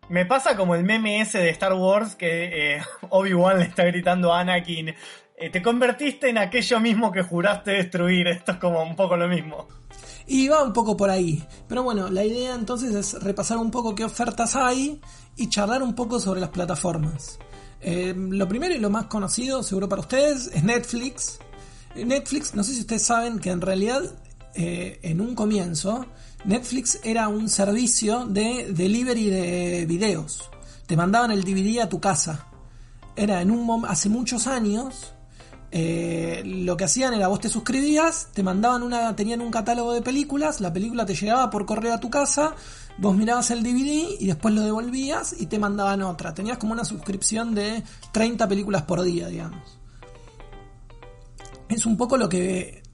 Me pasa como el meme ese de Star Wars que eh, Obi-Wan le está gritando a Anakin. eh, te convertiste en aquello mismo que juraste destruir. Esto es como un poco lo mismo. Y va un poco por ahí. Pero bueno, la idea entonces es repasar un poco qué ofertas hay y charlar un poco sobre las plataformas. Eh, lo primero y lo más conocido, seguro para ustedes, es Netflix. Netflix, no sé si ustedes saben que en realidad en un comienzo Netflix era un servicio de delivery de videos. Te mandaban el DVD a tu casa. Era en un hace muchos años eh, lo que hacían era vos te suscribías, te mandaban una, tenían un catálogo de películas, la película te llegaba por correo a tu casa, vos mirabas el DVD y después lo devolvías y te mandaban otra. Tenías como una suscripción de 30 películas por día, digamos. Es un poco lo que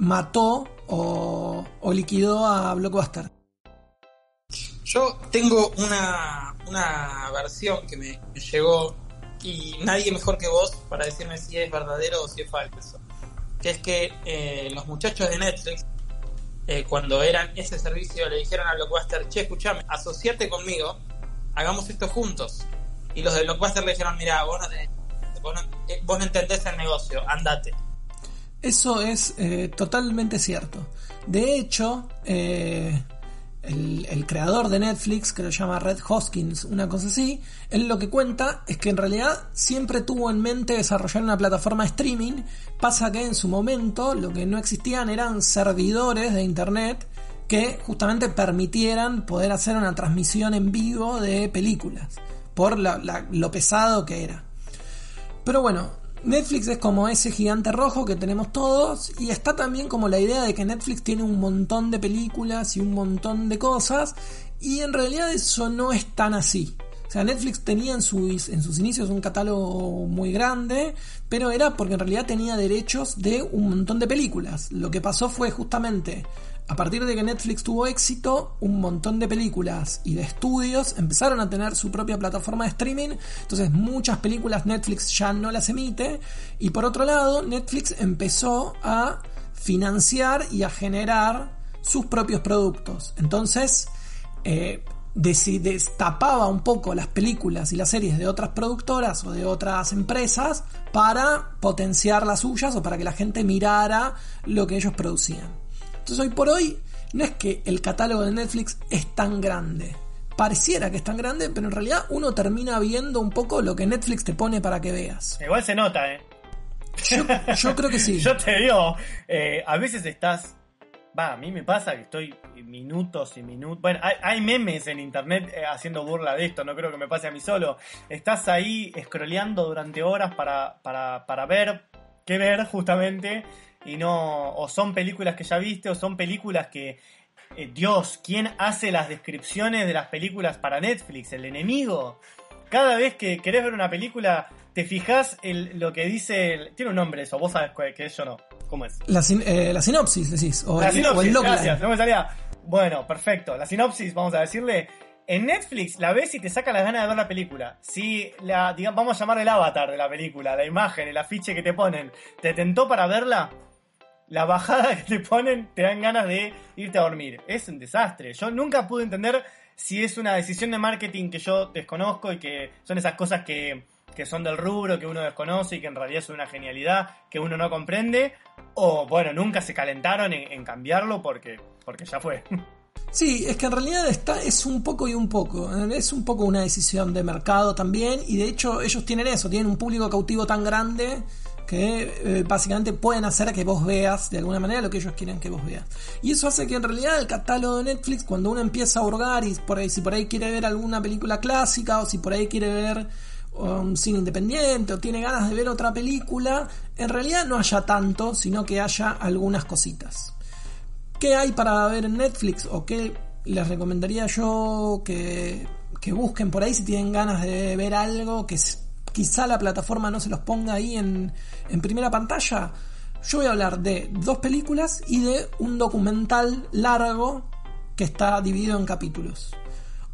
mató o, o liquidó a Blockbuster. Yo tengo una, una versión que me, llegó y nadie mejor que vos para decirme si es verdadero o si es falso. Que es que eh, los muchachos de Netflix eh, cuando eran ese servicio, le dijeron a Blockbuster, che, escuchame, asociate conmigo, hagamos esto juntos. Y los de Blockbuster le dijeron, mira, vos no, vos no, eh, vos no entendés el negocio, andate. Eso es eh, totalmente cierto. De hecho, eh, el, creador de Netflix, que lo llama Red Hoskins, una cosa así, él lo que cuenta es que en realidad siempre tuvo en mente desarrollar una plataforma de streaming. Pasa que en su momento lo que no existían eran servidores de internet que justamente permitieran poder hacer una transmisión en vivo de películas, por lo pesado que era. Pero bueno, Netflix es como ese gigante rojo que tenemos todos y está también como la idea de que Netflix tiene un montón de películas y un montón de cosas y en realidad eso no es tan así. O sea, Netflix tenía en sus, en sus inicios un catálogo muy grande, pero era porque en realidad tenía derechos de un montón de películas. Lo que pasó fue justamente a partir de que Netflix tuvo éxito, un montón de películas y de estudios empezaron a tener su propia plataforma de streaming, entonces muchas películas Netflix ya no las emite y por otro lado Netflix empezó a financiar y a generar sus propios productos. Entonces, eh, destapaba un poco las películas y las series de otras productoras o de otras empresas para potenciar las suyas o para que la gente mirara lo que ellos producían. Entonces hoy por hoy no es que el catálogo de Netflix es tan grande. Pareciera que es tan grande, pero en realidad uno termina viendo un poco lo que Netflix te pone para que veas. Igual se nota, ¿eh? Yo, yo creo que sí. Yo te digo, eh, a veces estás. Va, a mí me pasa que estoy minutos y minutos. Bueno, hay, hay memes en internet eh, haciendo burla de esto, no creo que me pase a mí solo. Estás ahí scrolleando durante horas para, para, para ver qué ver, justamente. Y no. O son películas que ya viste, o son películas que. eh, Dios, ¿quién hace las descripciones de las películas para Netflix? ¿El enemigo? Cada vez que querés ver una película, te fijas en lo que dice. el- Tiene un nombre eso, vos sabés que es yo no. ¿Cómo es? La, sin- eh, la sinopsis, decís. O, La el, o el sinopsis, gracias, no me salía. Bueno, perfecto. La sinopsis, vamos a decirle. En Netflix la ves y te saca las ganas de ver la película. Si la, digamos, vamos a llamar el avatar de la película, la imagen, el afiche que te ponen, te tentó para verla, la bajada que te ponen te dan ganas de irte a dormir. Es un desastre. Yo nunca pude entender si es una decisión de marketing que yo desconozco y que son esas cosas que, que son del rubro, que uno desconoce y que en realidad son una genialidad que uno no comprende. O bueno, nunca se calentaron en, en cambiarlo porque, porque ya fue. Sí, es que en realidad está, es un poco y un poco. Es un poco una decisión de mercado también. Y de hecho, ellos tienen eso, tienen un público cautivo tan grande que eh, básicamente pueden hacer que vos veas de alguna manera lo que ellos quieren que vos veas. Y eso hace que en realidad el catálogo de Netflix, cuando uno empieza a hurgar y por ahí, si por ahí quiere ver alguna película clásica o si por ahí quiere ver un cine independiente o tiene ganas de ver otra película, en realidad no haya tanto, sino que haya algunas cositas. ¿Qué hay para ver en Netflix? ¿O qué les recomendaría yo que, que busquen por ahí si tienen ganas de ver algo que quizá la plataforma no se los ponga ahí en, en primera pantalla? Yo voy a hablar de dos películas y de un documental largo que está dividido en capítulos.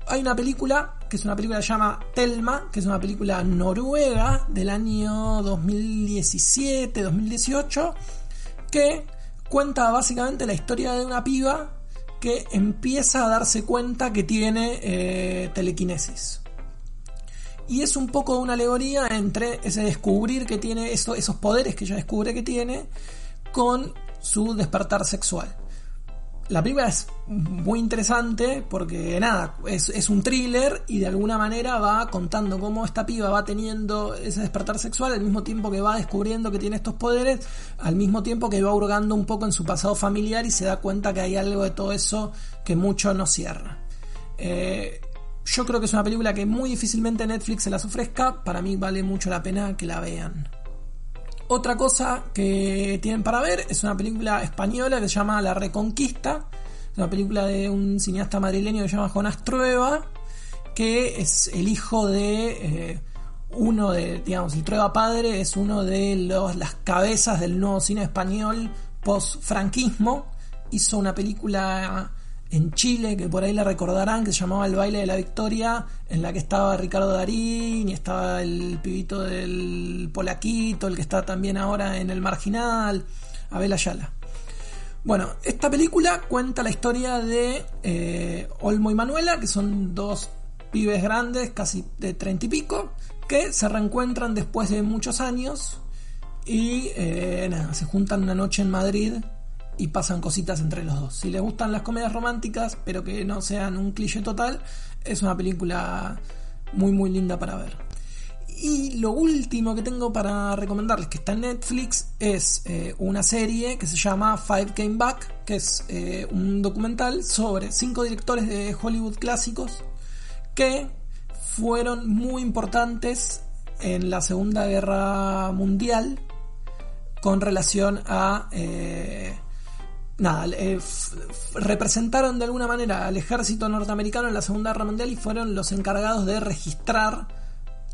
Hay una película que es una película que se llama Telma, que es una película noruega del año 2017-2018, que cuenta básicamente la historia de una piba que empieza a darse cuenta que tiene eh, telequinesis. Y es un poco una alegoría entre ese descubrir que tiene, eso- esos poderes que ella descubre que tiene, con su despertar sexual. La película es muy interesante porque nada, es, es un thriller y de alguna manera va contando cómo esta piba va teniendo ese despertar sexual al mismo tiempo que va descubriendo que tiene estos poderes, al mismo tiempo que va hurgando un poco en su pasado familiar y se da cuenta que hay algo de todo eso que mucho no cierra. Eh, yo creo que es una película que muy difícilmente Netflix se las ofrezca, para mí vale mucho la pena que la vean. Otra cosa que tienen para ver es una película española que se llama La Reconquista. Es una película de un cineasta madrileño que se llama Jonás Trueba, que es el hijo de eh, uno de, digamos, el Trueba padre es uno de los, las cabezas del nuevo cine español post-franquismo. Hizo una película en Chile, que por ahí la recordarán, que se llamaba El baile de la victoria, en la que estaba Ricardo Darín y estaba el pibito del Polaquito, el que está también ahora en El Marginal, Abel Ayala. Bueno, esta película cuenta la historia de eh, Olmo y Manuela, que son dos pibes grandes, casi de treinta y pico, que se reencuentran después de muchos años y eh, se juntan una noche en Madrid y pasan cositas entre los dos. Si les gustan las comedias románticas, pero que no sean un cliché total, es una película muy muy linda para ver. Y lo último que tengo para recomendarles que está en Netflix es eh, una serie que se llama Five Came Back, que es eh, un documental sobre cinco directores de Hollywood clásicos que fueron muy importantes en la Segunda Guerra Mundial con relación a... Eh, nada, representaron de alguna manera al ejército norteamericano en la Segunda Guerra Mundial y fueron los encargados de registrar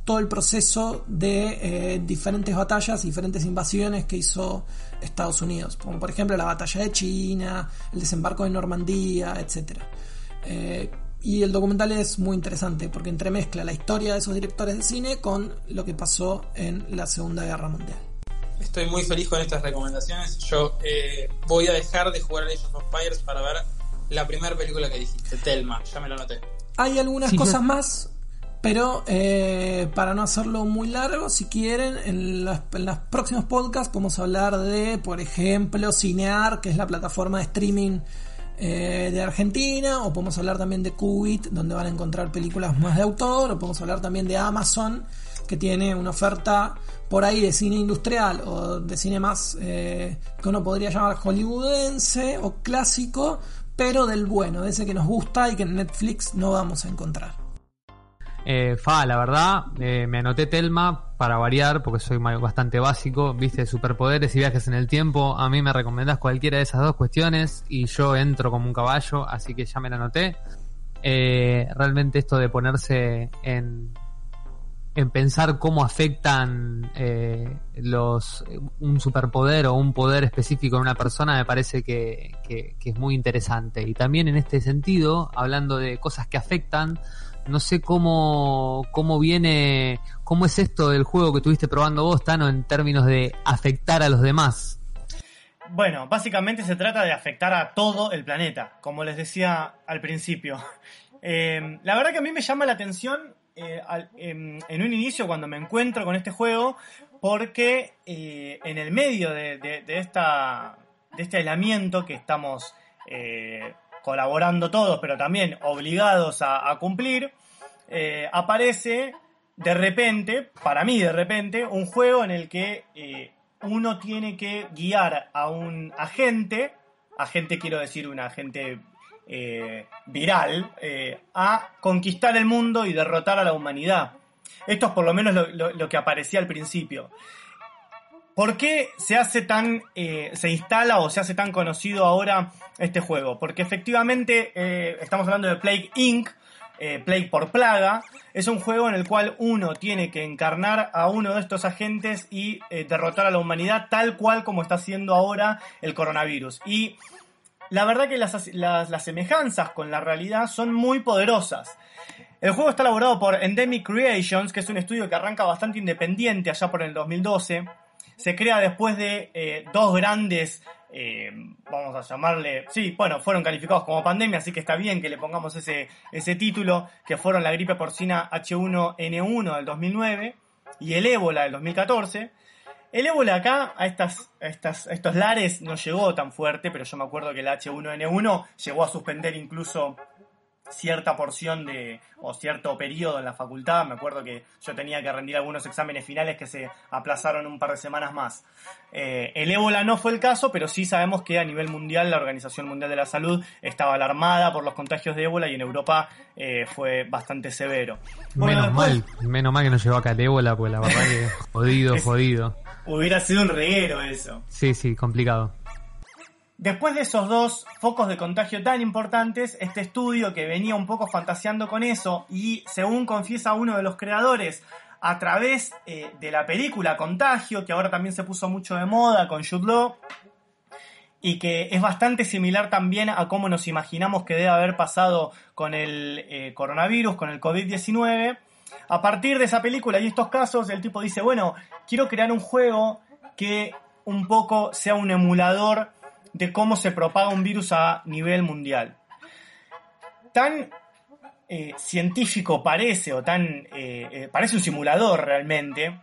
todo el proceso de eh, diferentes batallas, diferentes invasiones que hizo Estados Unidos, como por ejemplo la batalla de China, el desembarco de Normandía, etc. Eh, y el documental es muy interesante porque entremezcla la historia de esos directores de cine con lo que pasó en la Segunda Guerra Mundial. Estoy muy feliz con estas recomendaciones. Yo eh, voy a dejar de jugar a Age of Empires para ver la primera película que dijiste, Telma. Ya me lo noté. Hay algunas cosas más pero eh, para no hacerlo muy largo, si quieren, en, los próximos podcasts podemos hablar de, por ejemplo, Cinear, que es la plataforma de streaming eh, de Argentina, o podemos hablar también de Qubit, donde van a encontrar películas más de autor, o podemos hablar también de Amazon, que tiene una oferta por ahí de cine industrial o de cine más eh, que uno podría llamar hollywoodense o clásico, pero del bueno, de ese que nos gusta y que en Netflix no vamos a encontrar. Eh, fa, la verdad, eh, me anoté Telma para variar, porque soy bastante básico. Viste, superpoderes y viajes en el tiempo. A mí me recomendás cualquiera de esas dos cuestiones y yo entro como un caballo, así que ya me la anoté. Eh, realmente esto de ponerse en, en pensar cómo afectan eh, los un superpoder o un poder específico en una persona me parece que, que es muy interesante. Y también en este sentido, hablando de cosas que afectan, no sé cómo, cómo viene, cómo es esto del juego que tuviste probando vos, Tano, en términos de afectar a los demás. Bueno, básicamente se trata de afectar a todo el planeta, como les decía al principio. Eh, la verdad que a mí me llama la atención eh, em, en un inicio cuando me encuentro con este juego, porque eh, en el medio de, esta, de este aislamiento que estamos colaborando todos, pero también obligados a, cumplir, eh, aparece de repente, para mí de repente, un juego en el que eh, uno tiene que guiar a un agente, agente quiero decir un agente eh, viral, a conquistar el mundo y derrotar a la humanidad. Esto es por lo menos lo que aparecía al principio. ¿Por qué se hace tan, eh, se instala o se hace tan conocido ahora este juego? Porque efectivamente eh, estamos hablando de Plague Inc., eh, Plague por plaga, es un juego en el cual uno tiene que encarnar a uno de estos agentes y derrotar a la humanidad tal cual como está haciendo ahora el coronavirus. Y la verdad que las, semejanzas con la realidad son muy poderosas. El juego está elaborado por Endemic Creations, que es un estudio que arranca bastante independiente allá por el 2012 se crea después de eh, dos grandes, eh, vamos a llamarle, sí, bueno, fueron calificados como pandemia, así que está bien que le pongamos ese, ese título, que fueron la gripe porcina H1N1 del 2009 y el ébola del 2014. El ébola acá, a, estas, estas, estos lares, no llegó tan fuerte, pero yo me acuerdo que el H1N1 llegó a suspender incluso cierta porción de o cierto periodo en la facultad. Me acuerdo que yo tenía que rendir algunos exámenes finales que se aplazaron un par de semanas más. Eh, el ébola no fue el caso, pero sí sabemos que a nivel mundial la Organización Mundial de la Salud estaba alarmada por los contagios de ébola y en Europa eh, fue bastante severo. menos mal, menos mal que no llegó acá el ébola, pues la verdad que jodido, jodido. Hubiera sido un reguero eso. Sí, sí, complicado. Después de esos dos focos de contagio tan importantes, este estudio que venía un poco fantaseando con eso y según confiesa uno de los creadores, a través eh, de la película Contagio, que ahora también se puso mucho de moda con Jude Law, y que es bastante similar también a cómo nos imaginamos que debe haber pasado con el eh, coronavirus, con el COVID-19. A partir de esa película y estos casos, el tipo dice, bueno, quiero crear un juego que un poco sea un emulador de cómo se propaga un virus a nivel mundial. Tan eh, científico parece, o tan. eh, eh, parece un simulador realmente.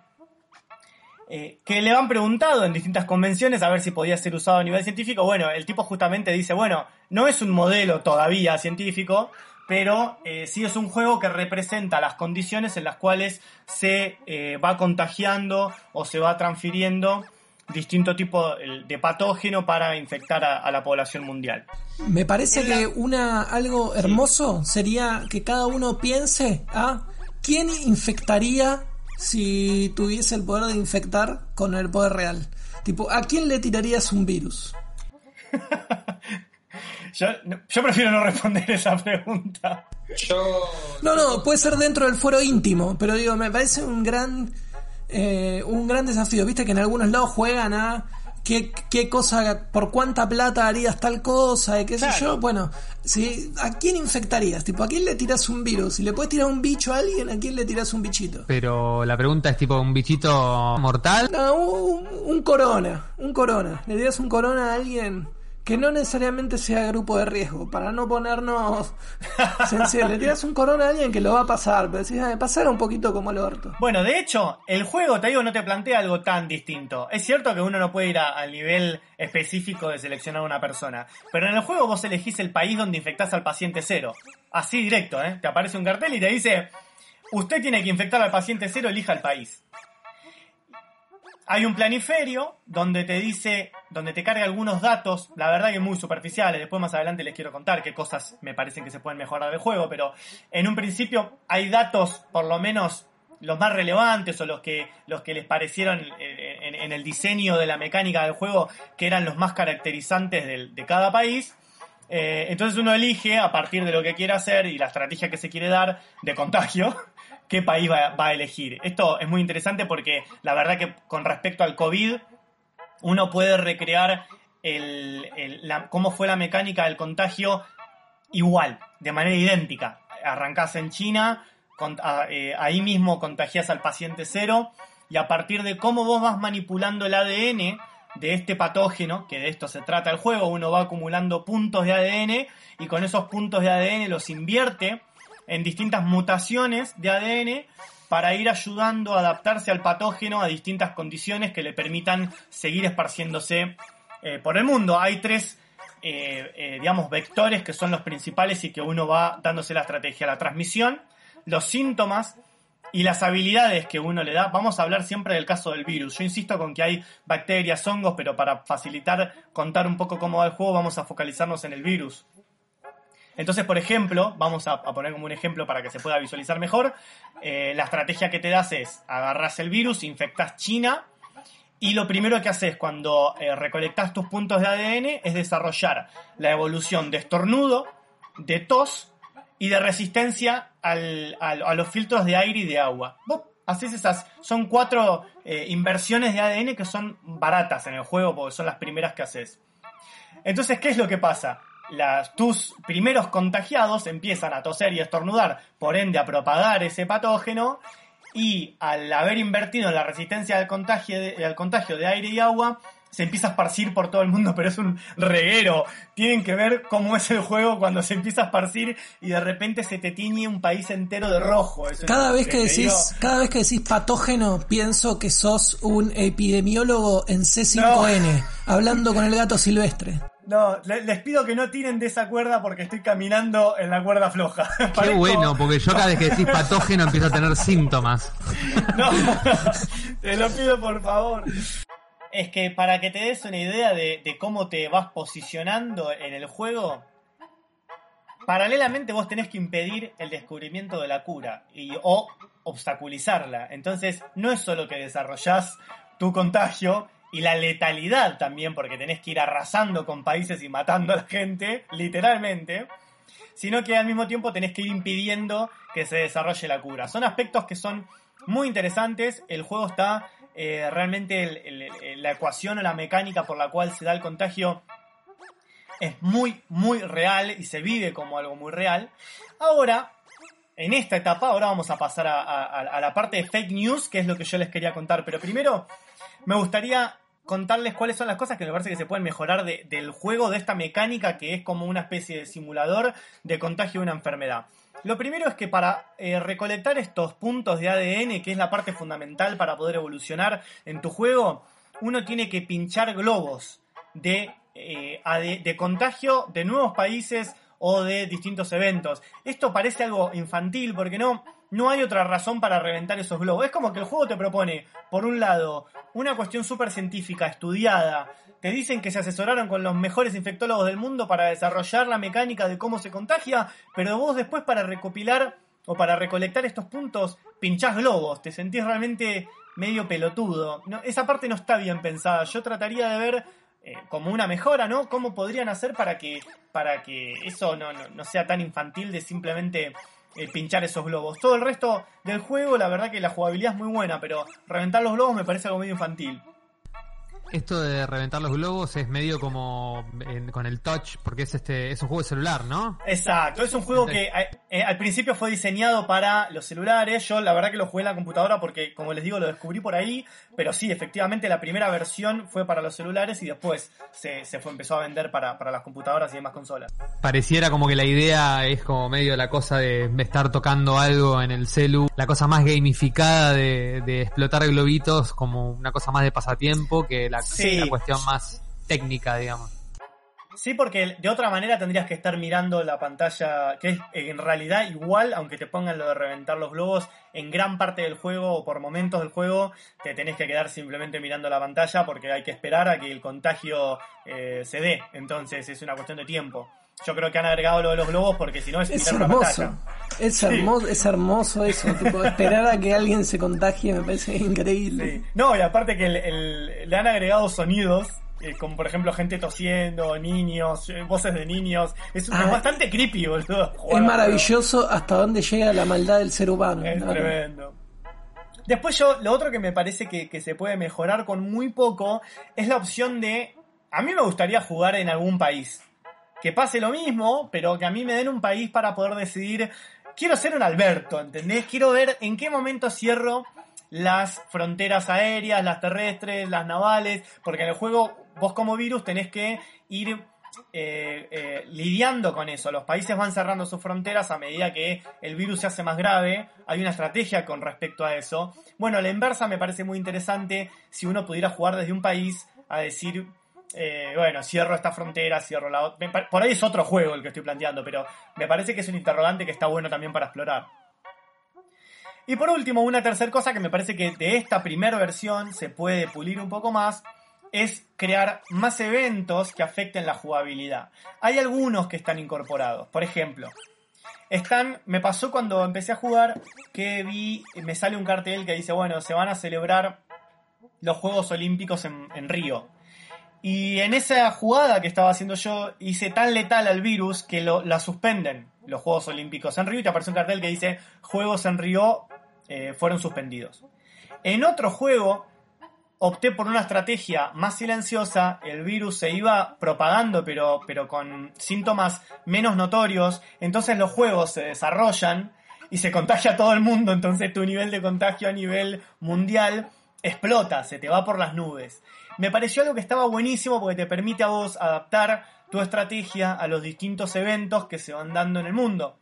eh, que le han preguntado en distintas convenciones a ver si podía ser usado a nivel científico. Bueno, el tipo justamente dice: bueno, no es un modelo todavía científico, pero eh, sí es un juego que representa las condiciones en las cuales se eh, va contagiando o se va transfiriendo distinto tipo de patógeno para infectar a, a la población mundial. Me parece que una algo hermoso sería que cada uno piense a quién infectaría si tuviese el poder de infectar con el poder real. Tipo, ¿a quién le tirarías un virus? Yo, yo prefiero no responder esa pregunta. Yo. No, no, puede ser dentro del fuero íntimo, pero digo, me parece un gran eh, un gran desafío. Viste que en algunos lados juegan a qué, qué cosa, por cuánta plata harías tal cosa, y qué sé yo. Bueno, si, ¿a quién infectarías? Tipo, ¿a quién le tiras un virus? Si le puedes tirar un bicho a alguien, ¿a quién le tiras un bichito? Pero la pregunta es tipo un bichito mortal. No, un, un corona, un corona. Le tiras un corona a alguien que no necesariamente sea grupo de riesgo, para no ponernos sensibles. Le tiras un corona a alguien que lo va a pasar, pero decís, "Ah, pasar un poquito como el orto. Bueno, de hecho, el juego, te digo, no te plantea algo tan distinto. Es cierto que uno no puede ir al nivel específico de seleccionar a una persona, pero en el juego vos elegís el país donde infectás al paciente cero. Así directo, ¿eh? Te aparece un cartel y te dice, usted tiene que infectar al paciente cero, elija el país. Hay un planiferio donde te dice, donde te carga algunos datos, la verdad que muy superficiales, después más adelante les quiero contar qué cosas me parecen que se pueden mejorar del juego, pero en un principio hay datos, por lo menos los más relevantes o los que, los que les parecieron en, en el diseño de la mecánica del juego que eran los más caracterizantes del- de cada país. Eh, entonces uno elige a partir de lo que quiere hacer y la estrategia que se quiere dar de contagio, qué país va, va a elegir. Esto es muy interesante porque la verdad que con respecto al COVID, uno puede recrear el- la- cómo fue la mecánica del contagio igual, de manera idéntica. Arrancás en China, a- eh, ahí mismo contagias al paciente cero, y a partir de cómo vos vas manipulando el ADN de este patógeno, que de esto se trata el juego, uno va acumulando puntos de ADN y con esos puntos de ADN los invierte en distintas mutaciones de ADN para ir ayudando a adaptarse al patógeno a distintas condiciones que le permitan seguir esparciéndose eh, por el mundo. Hay tres, eh, eh, digamos, vectores que son los principales y que uno va dándose la estrategia. La transmisión, los síntomas y las habilidades que uno le da. Vamos a hablar siempre del caso del virus. Yo insisto con que hay bacterias, hongos, pero para facilitar contar un poco cómo va el juego, vamos a focalizarnos en el virus. Entonces, por ejemplo, vamos a, poner como un ejemplo para que se pueda visualizar mejor. eh, la estrategia que te das es agarras el virus, infectas China y lo primero que haces cuando eh, recolectas tus puntos de ADN es desarrollar la evolución de estornudo, de tos y de resistencia a los filtros de aire y de agua. Vos haces esas, son cuatro eh, inversiones de ADN que son baratas en el juego porque son las primeras que haces. Entonces, ¿qué es lo que pasa? Las, tus primeros contagiados empiezan a toser y a estornudar, por ende a propagar ese patógeno, y al haber invertido en la resistencia al contagio de, al contagio de aire y agua, se empieza a esparcir por todo el mundo, pero es un reguero. Tienen que ver cómo es el juego cuando se empieza a esparcir y de repente se te tiñe un país entero de rojo. Eso Cada vez que decís, digo. cada vez que decís patógeno, pienso que sos un epidemiólogo en C5N, hablando con el gato silvestre. No, le- les pido que no tiren de esa cuerda porque estoy caminando en la cuerda floja. Qué Parezco- bueno, porque yo cada vez que decís patógeno empiezo a tener síntomas. No, te lo pido por favor. Es que para que te des una idea de, de cómo te vas posicionando en el juego, paralelamente vos tenés que impedir el descubrimiento de la cura y, o obstaculizarla. Entonces, no es solo que desarrollás tu contagio y la letalidad también, porque tenés que ir arrasando con países y matando a la gente, literalmente, sino que al mismo tiempo tenés que ir impidiendo que se desarrolle la cura. Son aspectos que son muy interesantes. El juego está eh, realmente la ecuación o la mecánica por la cual se da el contagio es muy, muy real y se vive como algo muy real. Ahora, en esta etapa, ahora vamos a pasar a la parte de fake news, que es lo que yo les quería contar. Pero primero, me gustaría contarles cuáles son las cosas que me parece que se pueden mejorar de- del juego, de esta mecánica que es como una especie de simulador de contagio de una enfermedad. Lo primero es que para eh, recolectar estos puntos de ADN, que es la parte fundamental para poder evolucionar en tu juego, uno tiene que pinchar globos de, eh, de contagio de nuevos países o de distintos eventos. Esto parece algo infantil porque no, no hay otra razón para reventar esos globos. Es como que el juego te propone, por un lado, una cuestión súper científica, estudiada. Te dicen que se asesoraron con los mejores infectólogos del mundo para desarrollar la mecánica de cómo se contagia, pero vos después para recopilar o para recolectar estos puntos pinchás globos. Te sentís realmente medio pelotudo. Esa parte no está bien pensada. Yo trataría de ver eh, como una mejora, ¿no? ¿Cómo podrían hacer para que, para que eso no, no, no sea tan infantil de simplemente eh, pinchar esos globos? Todo el resto del juego, la verdad que la jugabilidad es muy buena, pero reventar los globos me parece algo medio infantil. Esto de reventar los globos es medio como en- con el touch, porque es este es un juego de celular, ¿no? Exacto, es un juego que eh, al principio fue diseñado para los celulares. Yo la verdad que lo jugué en la computadora porque, como les digo, lo descubrí por ahí. Pero sí, efectivamente la primera versión fue para los celulares y después se, se fue, empezó a vender para, para las computadoras y demás consolas. Pareciera como que la idea es como medio la cosa de estar tocando algo en el celu, la cosa más gamificada de, de explotar globitos como una cosa más de pasatiempo que la, Sí. la cuestión más técnica, digamos. Sí, porque de otra manera tendrías que estar mirando la pantalla, que es en realidad igual, aunque te pongan lo de reventar los globos, en gran parte del juego o por momentos del juego te tenés que quedar simplemente mirando la pantalla porque hay que esperar a que el contagio eh, se dé. Entonces es una cuestión de tiempo. Yo creo que han agregado lo de los globos porque si no es, Es hermoso. pantalla. Es hermoso, es hermoso eso. tipo, esperar a que alguien se contagie me parece increíble. Sí. No, y aparte que el- el- le han agregado sonidos, eh, como por ejemplo gente tosiendo, niños, eh, voces de niños. Es, es Ah. bastante creepy, boludo. Es maravilloso hasta dónde llega la maldad del ser humano. Es ¿no? tremendo. Después yo, lo otro que me parece que, que se puede mejorar con muy poco es la opción de... A mí me gustaría jugar en algún país. Que pase lo mismo, pero que a mí me den un país para poder decidir... Quiero ser un Alberto, ¿entendés? Quiero ver en qué momento cierro las fronteras aéreas, las terrestres, las navales, porque en el juego vos como virus tenés que ir eh, eh, lidiando con eso. Los países van cerrando sus fronteras a medida que el virus se hace más grave. Hay una estrategia con respecto a eso. Bueno, la inversa me parece muy interesante si uno pudiera jugar desde un país a decir, eh, bueno, cierro esta frontera, cierro la otra. Por ahí es otro juego el que estoy planteando, pero me parece que es un interrogante que está bueno también para explorar. Y por último, una tercera cosa que me parece que de esta primera versión se puede pulir un poco más es crear más eventos que afecten la jugabilidad. Hay algunos que están incorporados. Por ejemplo, están. Me pasó cuando empecé a jugar que vi. Me sale un cartel que dice: Bueno, se van a celebrar los Juegos Olímpicos en, en Río. Y en esa jugada que estaba haciendo yo, hice tan letal al virus que lo, la suspenden los Juegos Olímpicos en Río y te aparece un cartel que dice Juegos en Río eh, fueron suspendidos. En otro juego opté por una estrategia más silenciosa, el virus se iba propagando pero, pero con síntomas menos notorios, entonces los juegos se desarrollan y se contagia a todo el mundo, entonces tu nivel de contagio a nivel mundial explota, se te va por las nubes. Me pareció algo que estaba buenísimo porque te permite a vos adaptar tu estrategia a los distintos eventos que se van dando en el mundo.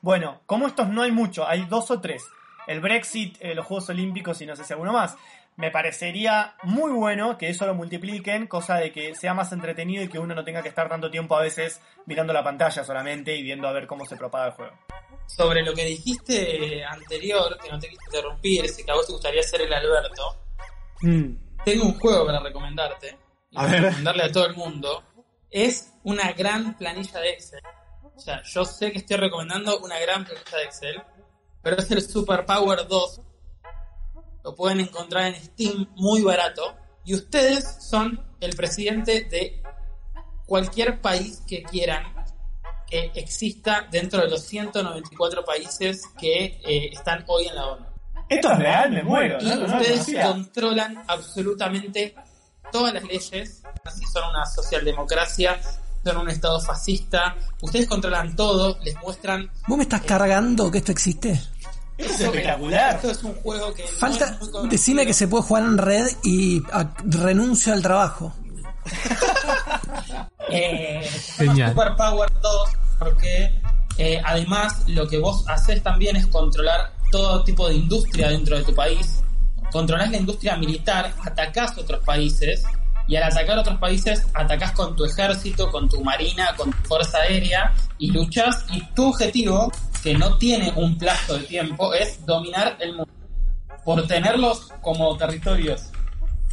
Bueno, como estos no hay mucho, hay dos o tres. El Brexit, eh, los Juegos Olímpicos y no sé si alguno más. Me parecería muy bueno que eso lo multipliquen, cosa de que sea más entretenido y que uno no tenga que estar tanto tiempo a veces mirando la pantalla solamente y viendo a ver cómo se propaga el juego. Sobre lo que dijiste anterior, que no te quise interrumpir, ese que a vos te gustaría ser el Alberto, tengo un juego para recomendarte. Y A para ver. recomendarle a todo el mundo. Es una gran planilla de Excel. O sea, yo sé que estoy recomendando una gran planilla de Excel, pero es el Superpower 2. Lo pueden encontrar en Steam muy barato. Y ustedes son el presidente de cualquier país que quieran que exista dentro de los 194 países que eh, están hoy en la ONU. Esto es real, me muero. Y ¿no? No lo ustedes controlan absolutamente todas las leyes. Si son una socialdemocracia, son un estado fascista. Ustedes controlan todo, les muestran. ¿Vos me estás cargando que esto existe? Es espectacular. Esto es un juego que. no Falta, decime que se puede jugar en red y a- renuncio al trabajo. Eh, Genial. Super Power 2 porque eh, además lo que vos haces también es controlar todo tipo de industria dentro de tu país. Controlás la industria militar, atacás otros países y al atacar otros países atacás con tu ejército, con tu marina, con tu fuerza aérea y luchas y tu objetivo, que no tiene un plazo de tiempo, es dominar el mundo. Por tenerlos como territorios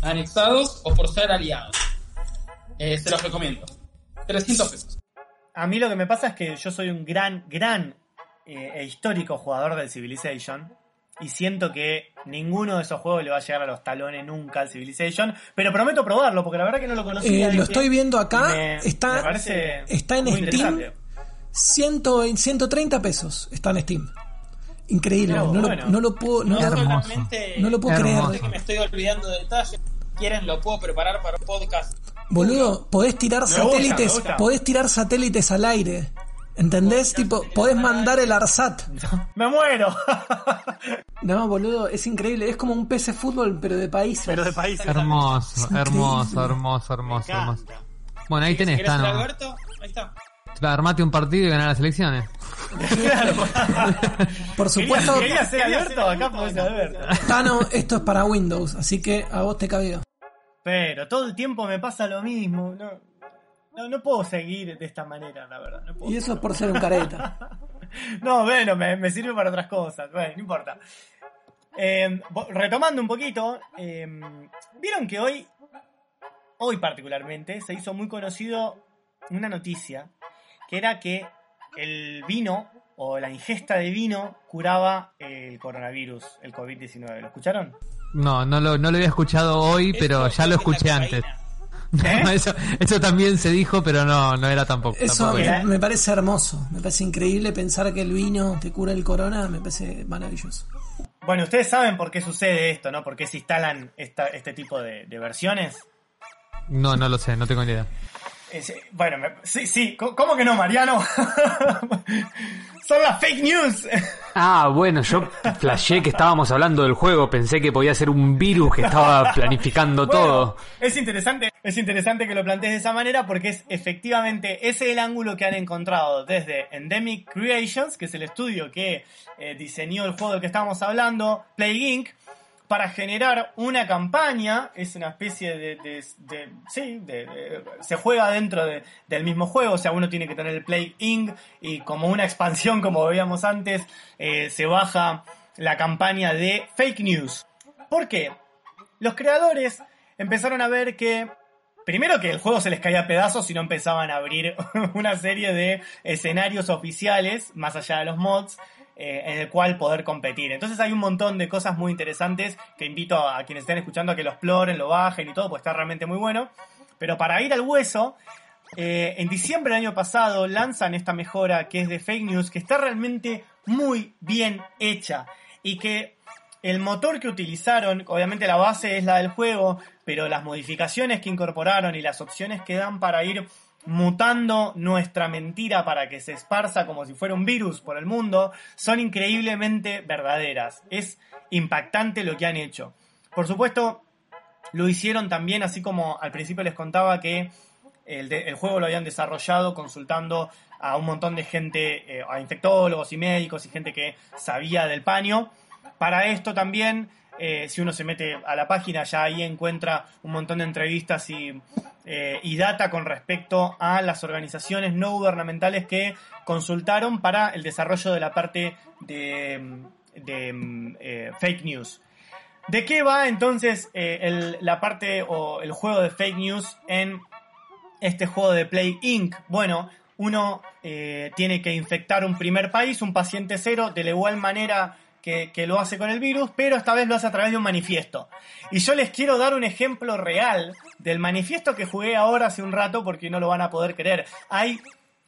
anexados o por ser aliados. Eh, se los recomiendo. 300 pesos. A mí lo que me pasa es que yo soy un gran, gran eh, e histórico jugador del Civilization. Y siento que ninguno de esos juegos le va a llegar a los talones nunca al Civilization. Pero prometo probarlo, porque la verdad que no lo conocía. Eh, lo estoy viendo acá. me- está, me parece está en muy Steam. Interesante. 100, 130 pesos está en Steam. Increíble. No, no, bueno. lo, no lo puedo, no, No lo- hermoso. solamente no lo puedo sé creer. que me estoy olvidando de detalles. Quieren, lo puedo preparar para un podcast. Boludo, podés tirar satélites, gusta. podés tirar satélites al aire. ¿Entendés? Tipo, podés mandar el ARSAT. ¡Me muero! No, boludo, es increíble. Es como un PC fútbol, pero de país. Pero de país. Hermoso, hermoso, hermoso, hermoso. Bueno, ahí tenés, ¿Querés ser Tano. Alberto? Ahí está. Armate un partido y ganar las elecciones. Por supuesto, Quería, quería ser Alberto, acá podés ser Alberto. Tano, esto es para Windows, así que a vos te cabió. Pero todo el tiempo me pasa lo mismo. No, no, no puedo seguir de esta manera, la verdad. No, puedo. Y eso es por ser un careta. no bueno, me, me sirve para otras cosas. Bueno, no importa. Eh, vo- retomando un poquito, eh, vieron que hoy, hoy particularmente, se hizo muy conocido una noticia que era que el vino o la ingesta de vino curaba el coronavirus, el COVID-19. ¿Lo escucharon? No, no lo, no lo había escuchado hoy, pero ya lo escuché antes. ¿Eh? eso, eso también se dijo, pero no, no era tampoco. Eso tampoco era. me, me parece hermoso. Me parece increíble pensar que el vino te cura el corona. Me parece maravilloso. Bueno, ustedes saben por qué sucede esto, ¿no? ¿Por qué se instalan esta- este tipo de, de versiones? No, no lo sé, no tengo ni idea. Bueno, me- sí, sí, ¿cómo cómo que no, Mariano? Son las fake news. Ah, bueno, yo flashé que estábamos hablando del juego, pensé que podía ser un virus que estaba planificando Bueno, todo. Es interesante, es interesante que lo plantees de esa manera porque es efectivamente ese el ángulo que han encontrado desde Endemic Creations, que es el estudio que eh, diseñó el juego del que estábamos hablando, Plague Inc., para generar una campaña, es una especie de, de- de- sí, de- se juega dentro de- del mismo juego, o sea, uno tiene que tener el Plague Inc. y como una expansión, como veíamos antes, eh, se baja la campaña de Fake News. ¿Por qué? Los creadores empezaron a ver que Primero que el juego se les caía pedazos si no empezaban a abrir una serie de escenarios oficiales, más allá de los mods, eh, en el cual poder competir. Entonces hay un montón de cosas muy interesantes que invito a quienes estén escuchando a que lo exploren, lo bajen y todo, pues está realmente muy bueno. Pero para ir al hueso, eh, en diciembre del año pasado lanzan esta mejora que es de fake news, que está realmente muy bien hecha y que el motor que utilizaron, obviamente la base es la del juego, pero las modificaciones que incorporaron y las opciones que dan para ir mutando nuestra mentira para que se esparza como si fuera un virus por el mundo, son increíblemente verdaderas. Es impactante lo que han hecho. Por supuesto, lo hicieron también, así como al principio les contaba que el, juego lo habían desarrollado consultando a un montón de gente, eh, a infectólogos y médicos y gente que sabía del paño. Para esto también, eh, si uno se mete a la página, ya ahí encuentra un montón de entrevistas y, eh, y data con respecto a las organizaciones no gubernamentales que consultaron para el desarrollo de la parte de, eh, fake news. ¿De qué va entonces la parte o el juego de fake news en este juego de Play Inc? Bueno, uno tiene que infectar un primer país, un paciente cero, de la igual manera que, lo hace con el virus, pero esta vez lo hace a través de un manifiesto. Y yo les quiero dar un ejemplo real del manifiesto que jugué ahora hace un rato porque no lo van a poder creer. Hay,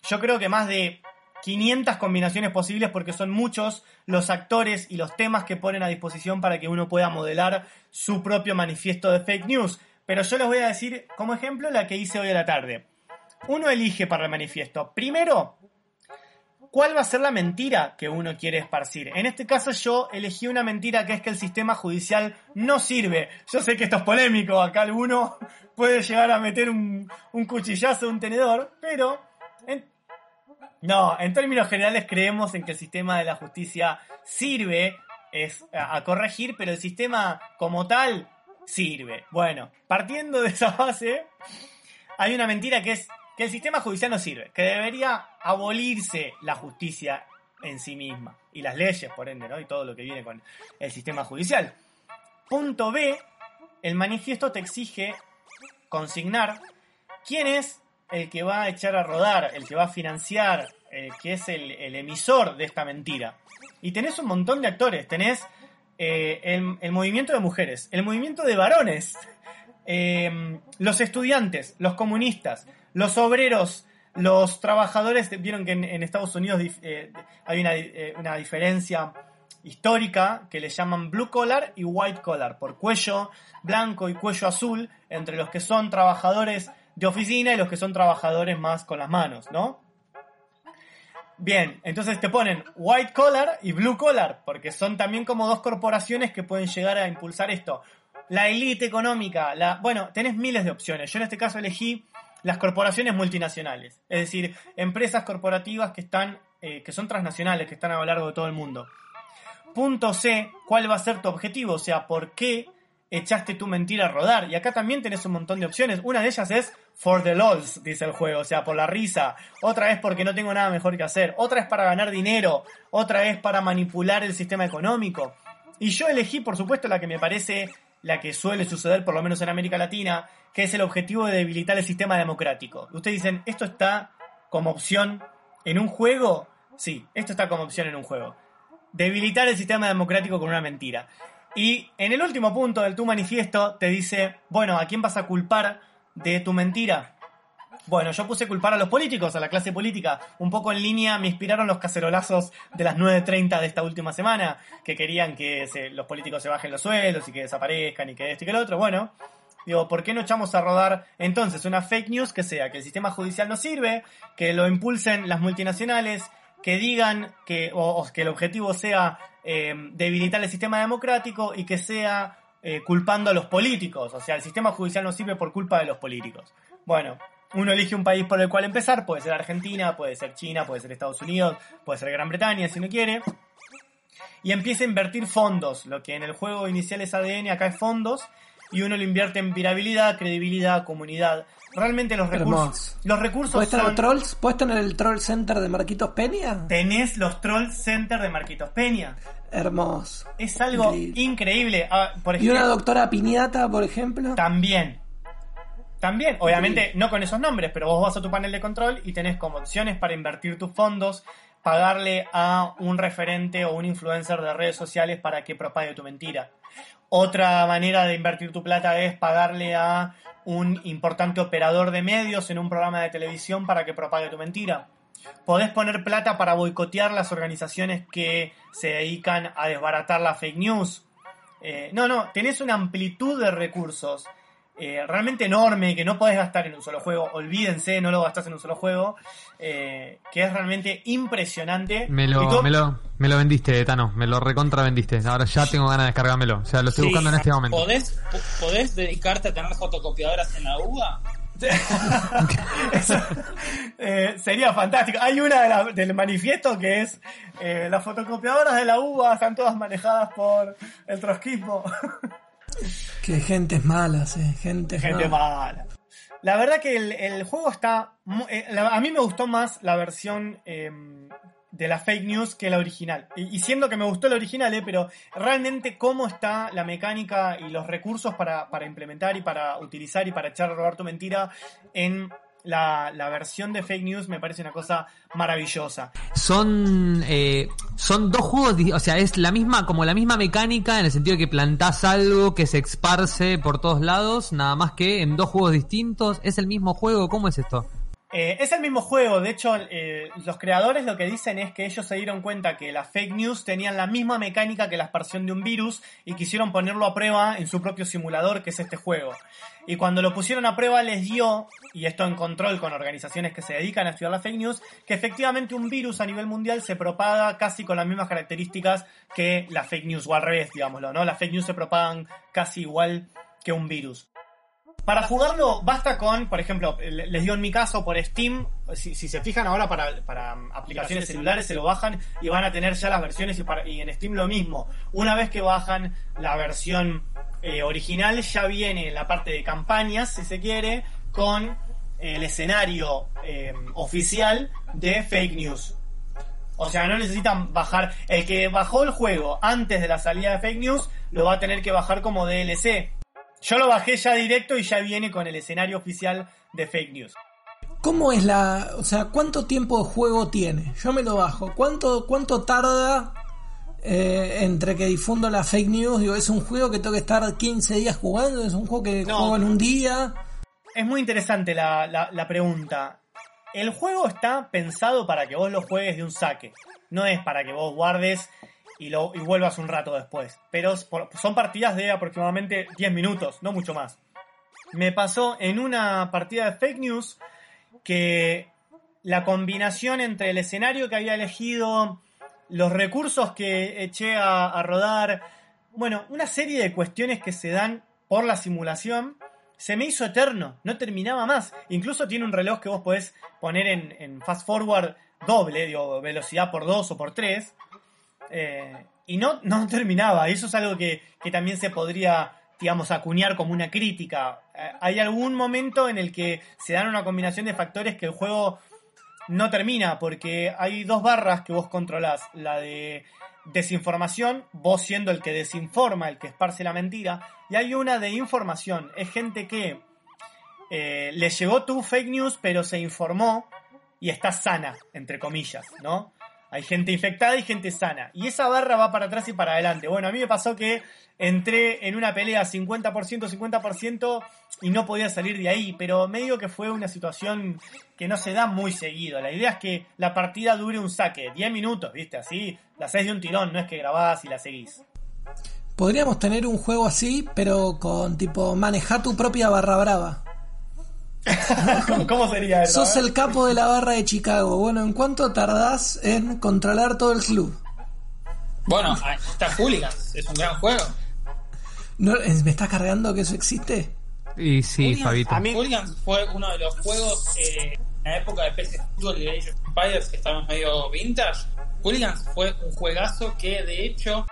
yo creo que más de 500 combinaciones posibles porque son muchos los actores y los temas que ponen a disposición para que uno pueda modelar su propio manifiesto de fake news. Pero yo les voy a decir como ejemplo la que hice hoy a la tarde. Uno elige para el manifiesto. Primero, ¿Cuál va a ser la mentira que uno quiere esparcir? En este caso yo elegí una mentira que es que el sistema judicial no sirve. Yo sé que esto es polémico, acá alguno puede llegar a meter un, un cuchillazo, un tenedor, pero no, en términos generales creemos en que el sistema de la justicia sirve es a corregir, pero el sistema como tal sirve. Bueno, partiendo de esa base, hay una mentira que es que el sistema judicial no sirve, que debería abolirse la justicia en sí misma y las leyes, por ende, ¿no? Y todo lo que viene con el sistema judicial. Punto B, el manifiesto te exige consignar quién es el que va a echar a rodar, el que va a financiar, eh, que es el, el emisor de esta mentira. Y tenés un montón de actores, tenés eh, el, el movimiento de mujeres, el movimiento de varones, eh, los estudiantes, los comunistas, los obreros, los trabajadores, vieron que en, Estados Unidos eh, hay una, eh, una diferencia histórica que le llaman blue collar y white collar, por cuello blanco y cuello azul, entre los que son trabajadores de oficina y los que son trabajadores más con las manos, ¿no? Bien, entonces te ponen white collar y blue collar, porque son también como dos corporaciones que pueden llegar a impulsar esto. La élite económica, la, bueno, tenés miles de opciones. Yo en este caso elegí las corporaciones multinacionales, es decir, empresas corporativas que están, eh, que son transnacionales, que están a lo largo de todo el mundo. Punto C, ¿cuál va a ser tu objetivo? O sea, ¿por qué echaste tu mentira a rodar? Y acá también tenés un montón de opciones. Una de ellas es for the lols, dice el juego, o sea, por la risa. Otra es porque no tengo nada mejor que hacer. Otra es para ganar dinero. Otra es para manipular el sistema económico. Y yo elegí, por supuesto, la que me parece la que suele suceder, por lo menos en América Latina, que es el objetivo de debilitar el sistema democrático. Ustedes dicen, ¿esto está como opción en un juego? Sí, esto está como opción en un juego debilitar el sistema democrático con una mentira. Y en el último punto del tu manifiesto te dice, bueno, ¿a quién vas a culpar de tu mentira? Bueno, yo puse culpar a los políticos, a la clase política. Un poco en línea me inspiraron los cacerolazos de las 9.30 de esta última semana, que querían que los políticos se bajen los sueldos y que desaparezcan y que esto y que lo otro. Bueno, digo, ¿por qué no echamos a rodar entonces una fake news que sea que el sistema judicial no sirve, que lo impulsen las multinacionales, que digan que, o, o que el objetivo sea eh, debilitar el sistema democrático y que sea eh, culpando a los políticos. O sea, el sistema judicial no sirve por culpa de los políticos. Bueno, uno elige un país por el cual empezar, puede ser Argentina, puede ser China, puede ser Estados Unidos, puede ser Gran Bretaña si no quiere. Y empieza a invertir fondos. Lo que en el juego inicial es ADN, acá es fondos. Y uno lo invierte en virabilidad, credibilidad, comunidad. Realmente los recursos, Hermoso. los recursos ¿Puedes tener son... trolls? ¿Puedes tener el troll center de Marquitos Peña? Tenés los Troll Center de Marquitos Peña. Hermoso. Es algo Increíble. increíble. Ah, por ¿Y una doctora Piñata, por ejemplo? también. También, obviamente no con esos nombres, pero vos vas a tu panel de control y tenés como opciones para invertir tus fondos, pagarle a un referente o un influencer de redes sociales para que propague tu mentira. Otra manera de invertir tu plata es pagarle a un importante operador de medios en un programa de televisión para que propague tu mentira. Podés poner plata para boicotear las organizaciones que se dedican a desbaratar la fake news. Eh, no, no, tenés una amplitud de recursos eh, realmente enorme que no podés gastar en un solo juego. Olvídense, no lo gastás en un solo juego. eh, que es realmente impresionante. Me lo, me, lo, me lo vendiste, Tano. Me lo recontra vendiste. Ahora ya tengo ganas de descargármelo. O sea, lo estoy Sí. buscando en este momento. ¿Podés, po- ¿Podés dedicarte a tener fotocopiadoras en la UBA? Eso, eh, sería fantástico. Hay una de la- del manifiesto que es eh, las fotocopiadoras de la UBA están todas manejadas por el trotskismo. Que gentes malas, eh. Gente, Gente mala. mala. La verdad que el, el juego está... eh, la- a mí me gustó más la versión eh, de la fake news que la original. Y, y siendo que me gustó la original, eh, pero realmente cómo está la mecánica y los recursos para, para implementar y para utilizar y para echar a robar tu mentira en la, la versión de fake news me parece una cosa maravillosa. Son eh, son dos juegos, o sea, es la misma como la misma mecánica en el sentido de que plantás algo que se esparce por todos lados, nada más que en dos juegos distintos. ¿Es el mismo juego? ¿Cómo es esto? Eh, es el mismo juego, de hecho, eh, los creadores lo que dicen es que ellos se dieron cuenta que las fake news tenían la misma mecánica que la aspersión de un virus y quisieron ponerlo a prueba en su propio simulador, que es este juego. Y cuando lo pusieron a prueba les dio, y esto en control con organizaciones que se dedican a estudiar las fake news, que efectivamente un virus a nivel mundial se propaga casi con las mismas características que las fake news, o al revés, digámoslo, ¿no? Las fake news se propagan casi igual que un virus. Para jugarlo basta con, por ejemplo, les dio en mi caso por Steam, si, se fijan ahora para, para aplicaciones celulares se lo bajan y van a tener ya las versiones y, para, y en Steam lo mismo. Una vez que bajan la versión eh, original ya viene la parte de campañas, si se quiere, con el escenario eh, oficial de fake news. O sea, no necesitan bajar. El que bajó el juego antes de la salida de fake news lo va a tener que bajar como DLC yo lo bajé ya directo y ya viene con el escenario oficial de fake news. ¿Cómo es la, o sea, cuánto tiempo de juego tiene? Yo me lo bajo. ¿Cuánto, cuánto tarda eh, entre que difundo la fake news? Digo, ¿es un juego que tengo que estar 15 días jugando? ¿Es un juego que juego en un día? Es muy interesante la, la pregunta. El juego está pensado para que vos lo juegues de un saque. No es para que vos guardes y, lo, y vuelvas un rato después. Pero son partidas de aproximadamente 10 minutos, no mucho más. Me pasó en una partida de fake news que la combinación entre el escenario que había elegido, los recursos que eché a, rodar, bueno, una serie de cuestiones que se dan por la simulación, se me hizo eterno, no terminaba más. Incluso tiene un reloj que vos podés poner en, en fast forward doble, digo, velocidad por 2 o por 3, eh, y no, no terminaba. Eso es algo que, también se podría, digamos, acuñar como una crítica. Eh, hay algún momento en el que se dan una combinación de factores que el juego no termina, porque hay dos barras que vos controlás. La de desinformación, vos siendo el que desinforma, el que esparce la mentira, y hay una de información. Es gente que eh, le llegó tu fake news, pero se informó y está sana, entre comillas, ¿no? Hay gente infectada y gente sana. Y esa barra va para atrás y para adelante. Bueno, a mí me pasó que entré en una pelea 50%, 50% y no podía salir de ahí. Pero me digo que fue una situación que no se da muy seguido. La idea es que la partida dure un saque, 10 minutos, ¿viste? Así la haces de un tirón, no es que grabás y la seguís. Podríamos tener un juego así, pero con tipo manejar tu propia barra brava. ¿Cómo sería eso? Sos el capo de la barra de Chicago. Bueno, ¿en cuánto tardás en controlar todo el club? Bueno, está Hooligans, es un gran juego. ¿Me estás cargando que eso existe? Y sí, Fabito. A mí Hooligans fue uno de los juegos eh, en la época de PC Football y Age of Empires que estábamos medio vintage. Hooligans fue un juegazo que de hecho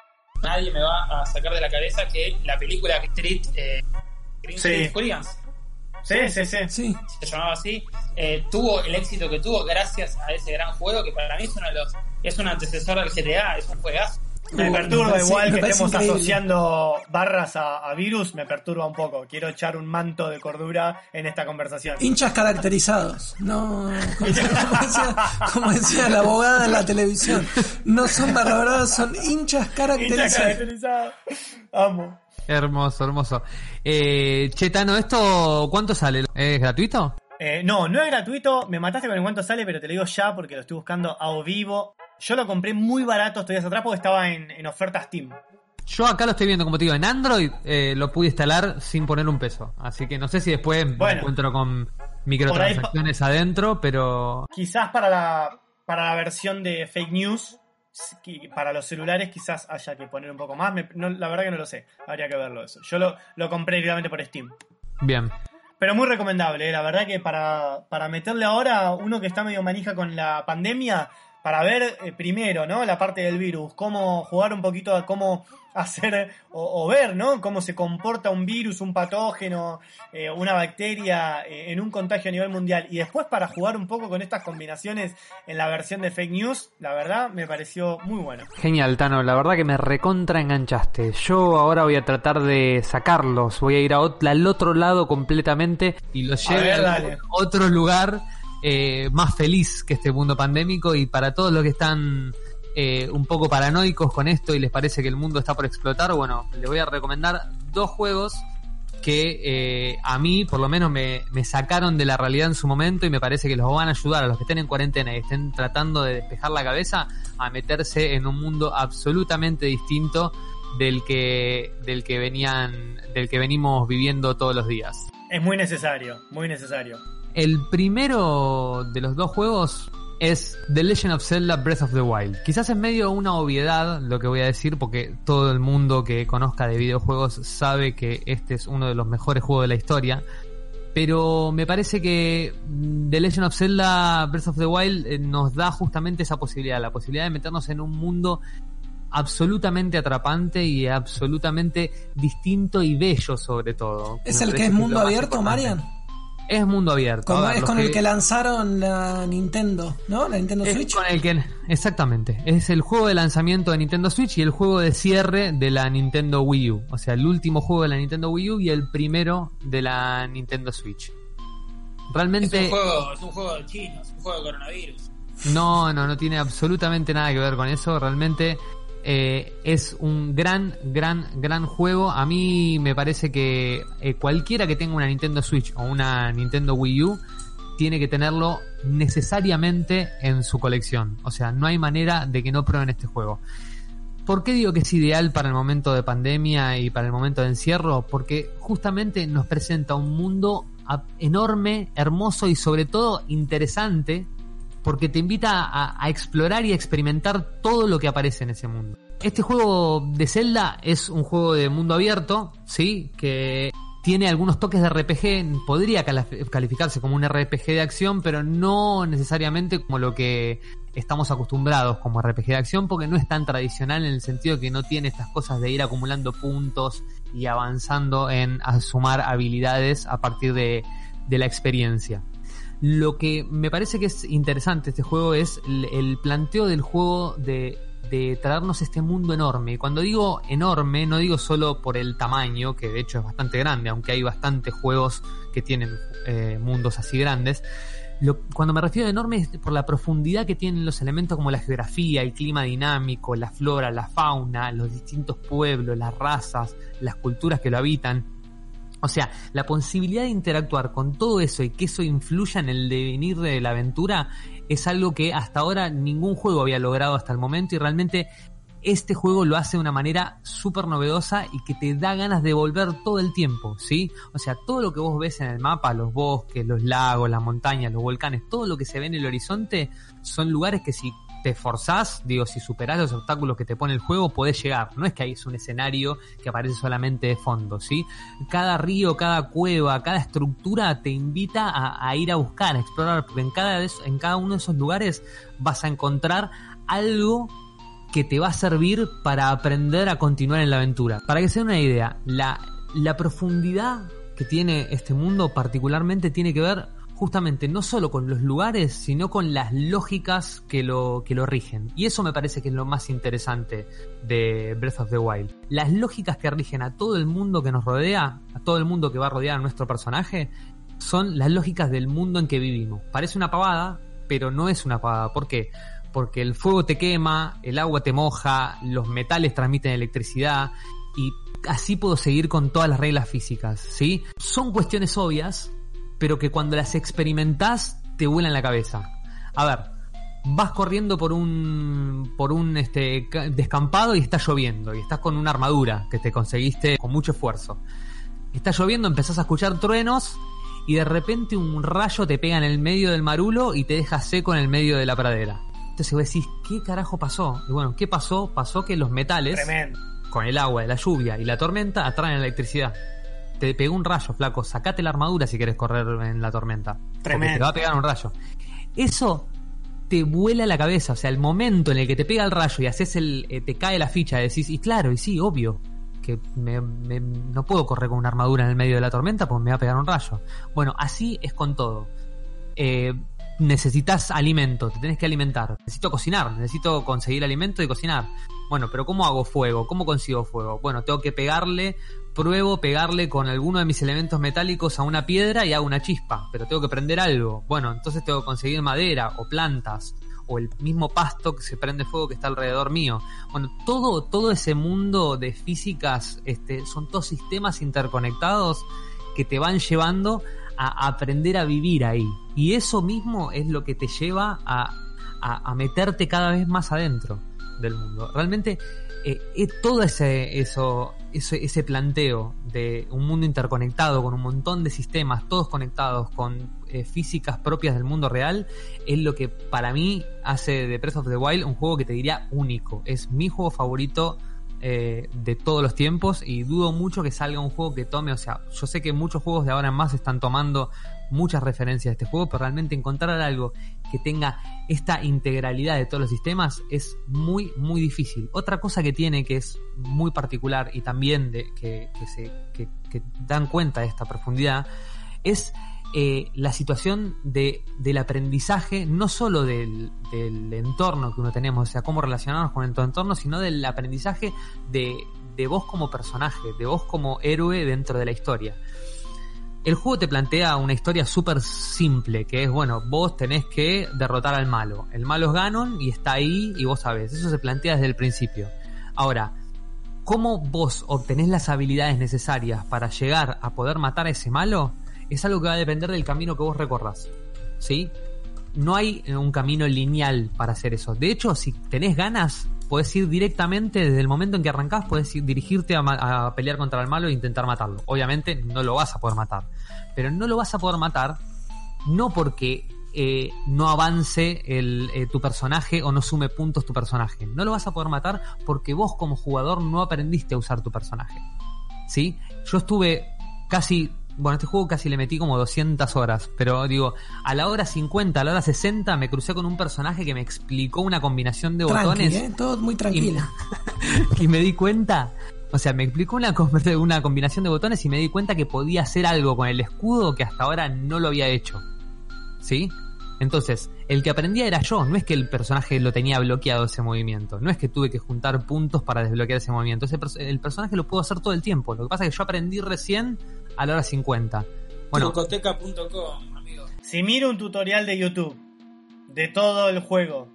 nadie me va a sacar de la cabeza que la película Street, eh, Green Street Hooligans Sí, sí, sí. Se llamaba así. Eh, tuvo el éxito que tuvo gracias a ese gran juego que para mí es uno de los es un antecesor del GTA, es un juegazo. Me perturba igual que estemos asociando barras a, virus, me perturba un poco. Quiero echar un manto de cordura en esta conversación. Hinchas caracterizados, no como decía, la abogada en la televisión. No son barras son hinchas caracterizados. Hinchas caracterizados. Amo. Hermoso, hermoso. Eh, Chetano, ¿esto cuánto sale? ¿Es gratuito? Eh, no, no es gratuito. Me mataste con el cuánto sale, pero te lo digo ya porque lo estoy buscando a vivo. Yo lo compré muy barato estos días atrás porque estaba en, en oferta Steam. Yo acá lo estoy viendo, como te digo, en Android eh, lo pude instalar sin poner un peso. Así que no sé si después me encuentro con microtransacciones adentro, pero... Quizás para la, para la versión de fake news para los celulares quizás haya que poner un poco más. la verdad que no lo sé. Habría que verlo eso. Yo lo, lo compré directamente por Steam. Bien. Pero muy recomendable, ¿eh? la verdad que para, para meterle ahora uno que está medio manija con la pandemia, para ver eh, primero, ¿no? La parte del virus, cómo jugar un poquito a cómo hacer o, ver, ¿no? Cómo se comporta un virus, un patógeno, eh, una bacteria eh, en un contagio a nivel mundial. Y después para jugar un poco con estas combinaciones en la versión de fake news, la verdad me pareció muy bueno. Genial, Tano, la verdad que me recontra enganchaste. Yo ahora voy a tratar de sacarlos, voy a ir a al otro lado completamente y los lleve a, otro lugar eh, más feliz que este mundo pandémico y para todos los que están eh, un poco paranoicos con esto y les parece que el mundo está por explotar, bueno, les voy a recomendar dos juegos que eh, a mí por lo menos me, me sacaron de la realidad en su momento y me parece que los van a ayudar a los que estén en cuarentena y estén tratando de despejar la cabeza a meterse en un mundo absolutamente distinto del que del que venían del que venimos viviendo todos los días. Es muy necesario, muy necesario. El primero de los dos juegos es The Legend of Zelda Breath of the Wild. Quizás es medio una obviedad lo que voy a decir porque todo el mundo que conozca de videojuegos sabe que este es uno de los mejores juegos de la historia. Pero me parece que The Legend of Zelda Breath of the Wild eh, nos da justamente esa posibilidad, la posibilidad de meternos en un mundo absolutamente atrapante y absolutamente distinto y bello sobre todo. ¿Es el que es mundo abierto. Marian? Es mundo abierto. Como- A ver, es con el que lanzaron la Nintendo, ¿no? La Nintendo es Switch. con el que, exactamente. Es el juego de lanzamiento de Nintendo Switch y el juego de cierre de la Nintendo Wii U. O sea, el último juego de la Nintendo Wii U y el primero de la Nintendo Switch. Es Realmente un juego, es un juego chino, es un juego de coronavirus. no, no, no tiene absolutamente nada que ver con eso. Realmente eh, es un gran, gran, gran juego. A mí me parece que eh, cualquiera que tenga una Nintendo Switch o una Nintendo Wii U tiene que tenerlo necesariamente en su colección. O sea, no hay manera de que no prueben este juego. ¿Por qué digo que es ideal para el momento de pandemia y para el momento de encierro? Porque justamente nos presenta un mundo enorme, hermoso y sobre todo interesante porque te invita a, explorar y a experimentar todo lo que aparece en ese mundo. Este juego de Zelda es un juego de mundo abierto, ¿sí? Que tiene algunos toques de RPG, podría calificarse como un RPG de acción, pero no necesariamente como lo que estamos acostumbrados como RPG de acción, porque no es tan tradicional en el sentido que no tiene estas cosas de ir acumulando puntos y avanzando en sumar habilidades a partir de la experiencia. Lo que me parece que es interesante este juego es el, planteo del juego de, de traernos este mundo enorme. Y Cuando digo enorme, no digo solo por el tamaño, que de hecho es bastante grande, aunque hay bastantes juegos que tienen eh, mundos así grandes. Lo- cuando me refiero a enorme es por la profundidad que tienen los elementos como la geografía, el clima dinámico, la flora, la fauna, los distintos pueblos, las razas, las culturas que lo habitan. O sea, la posibilidad de interactuar con todo eso y que eso influya en el devenir de la aventura es algo que hasta ahora ningún juego había logrado hasta el momento y realmente este juego lo hace de una manera súper novedosa y que te da ganas de volver todo el tiempo, ¿sí? O sea, todo lo que vos ves en el mapa, los bosques, los lagos, las montañas, los volcanes, todo lo que se ve en el horizonte son lugares que si te esforzás, digo, si superás los obstáculos que te pone el juego, podés llegar. No es que ahí es un escenario que aparece solamente de fondo, ¿sí? Cada río, cada cueva, cada estructura te invita a, ir a buscar, a explorar, porque en cada, en cada uno de esos lugares vas a encontrar algo que te va a servir para aprender a continuar en la aventura. Para que se den una idea, la, la profundidad que tiene este mundo particularmente tiene que ver justamente no solo con los lugares, sino con las lógicas que lo, que lo rigen. Y eso me parece que es lo más interesante de Breath of the Wild. Las lógicas que rigen a todo el mundo que nos rodea, a todo el mundo que va a rodear a nuestro personaje, son las lógicas del mundo en que vivimos. Parece una pavada, pero no es una pavada. ¿Por qué? Porque el fuego te quema, el agua te moja, los metales transmiten electricidad y así puedo seguir con todas las reglas físicas, ¿sí? Son cuestiones obvias, pero que cuando las experimentás te vuelan la cabeza. A ver, vas corriendo por un por un este ca- descampado y está lloviendo y estás con una armadura que te conseguiste con mucho esfuerzo. Está lloviendo, empezás a escuchar truenos y de repente un rayo te pega en el medio del marulo y te deja seco en el medio de la pradera. Entonces vos decís, ¿qué carajo pasó? Y bueno, ¿qué pasó? Pasó que los metales, Tremendo. con el agua de la lluvia y la tormenta, atraen electricidad. Te pegó un rayo, flaco. Sacate la armadura si quieres correr en la tormenta. Tremendo. te va a pegar un rayo. Eso te vuela la cabeza. O sea, el momento en el que te pega el rayo y haces el. eh, te cae la ficha decís, y claro, y sí, obvio. Que me- me- no puedo correr con una armadura en el medio de la tormenta porque me va a pegar un rayo. Bueno, así es con todo. Eh, necesitas alimento, te tenés que alimentar. Necesito cocinar, necesito conseguir alimento y cocinar. Bueno, pero ¿cómo hago fuego? ¿Cómo consigo fuego? Bueno, tengo que pegarle, pruebo pegarle con alguno de mis elementos metálicos a una piedra y hago una chispa, pero tengo que prender algo. Bueno, entonces tengo que conseguir madera o plantas o el mismo pasto que se prende fuego que está alrededor mío. Bueno, todo, todo ese mundo de físicas este, son todos sistemas interconectados que te van llevando a aprender a vivir ahí. Y eso mismo es lo que te lleva a, a, a meterte cada vez más adentro del mundo. Realmente eh, eh, todo ese, eso, ese, ese planteo de un mundo interconectado con un montón de sistemas, todos conectados con eh, físicas propias del mundo real, es lo que para mí hace de Breath of the Wild un juego que te diría único. Es mi juego favorito de todos los tiempos y dudo mucho que salga un juego que tome, o sea, yo sé que muchos juegos de ahora en más están tomando muchas referencias de este juego, pero realmente encontrar algo que tenga esta integralidad de todos los sistemas es muy, muy difícil. Otra cosa que tiene que es muy particular y también de, que, que se, que, que dan cuenta de esta profundidad es eh, la situación de, del aprendizaje, no solo del, entorno que uno tenemos, o sea, cómo relacionarnos con el entorno, sino del aprendizaje de, de vos como personaje, de vos como héroe dentro de la historia. El juego te plantea una historia súper simple, que es, bueno, vos tenés que derrotar al malo. El malo es Ganon y está ahí y vos sabés. Eso se plantea desde el principio. Ahora, ¿cómo vos obtenés las habilidades necesarias para llegar a poder matar a ese malo? Es algo que va a depender del camino que vos recorras. ¿Sí? No hay un camino lineal para hacer eso. De hecho, si tenés ganas, puedes ir directamente desde el momento en que arrancás, puedes ir, dirigirte a, pelear contra el malo e intentar matarlo. Obviamente no lo vas a poder matar, pero no lo vas a poder matar no porque eh, no avance eh, tu personaje o no sume puntos tu personaje. No lo vas a poder matar porque vos como jugador no aprendiste a usar tu personaje. ¿Sí? Yo estuve casi bueno, este juego casi le metí como 200 horas, pero digo, a la hora 50, a la hora 60 me crucé con un personaje que me explicó una combinación de Tranqui, botones. ¿eh? Todo muy tranquilo. Y, y, me di cuenta, o sea, me explicó una, una combinación de botones y me di cuenta que podía hacer algo con el escudo que hasta ahora no lo había hecho. ¿Sí? Entonces, el que aprendía era yo, no es que el personaje lo tenía bloqueado ese movimiento, no es que tuve que juntar puntos para desbloquear ese movimiento, ese, el personaje lo puedo hacer todo el tiempo, lo que pasa es que yo aprendí recién a la hora 50. Bueno, Trucoteca.com, amigo. Si miro un tutorial de YouTube de todo el juego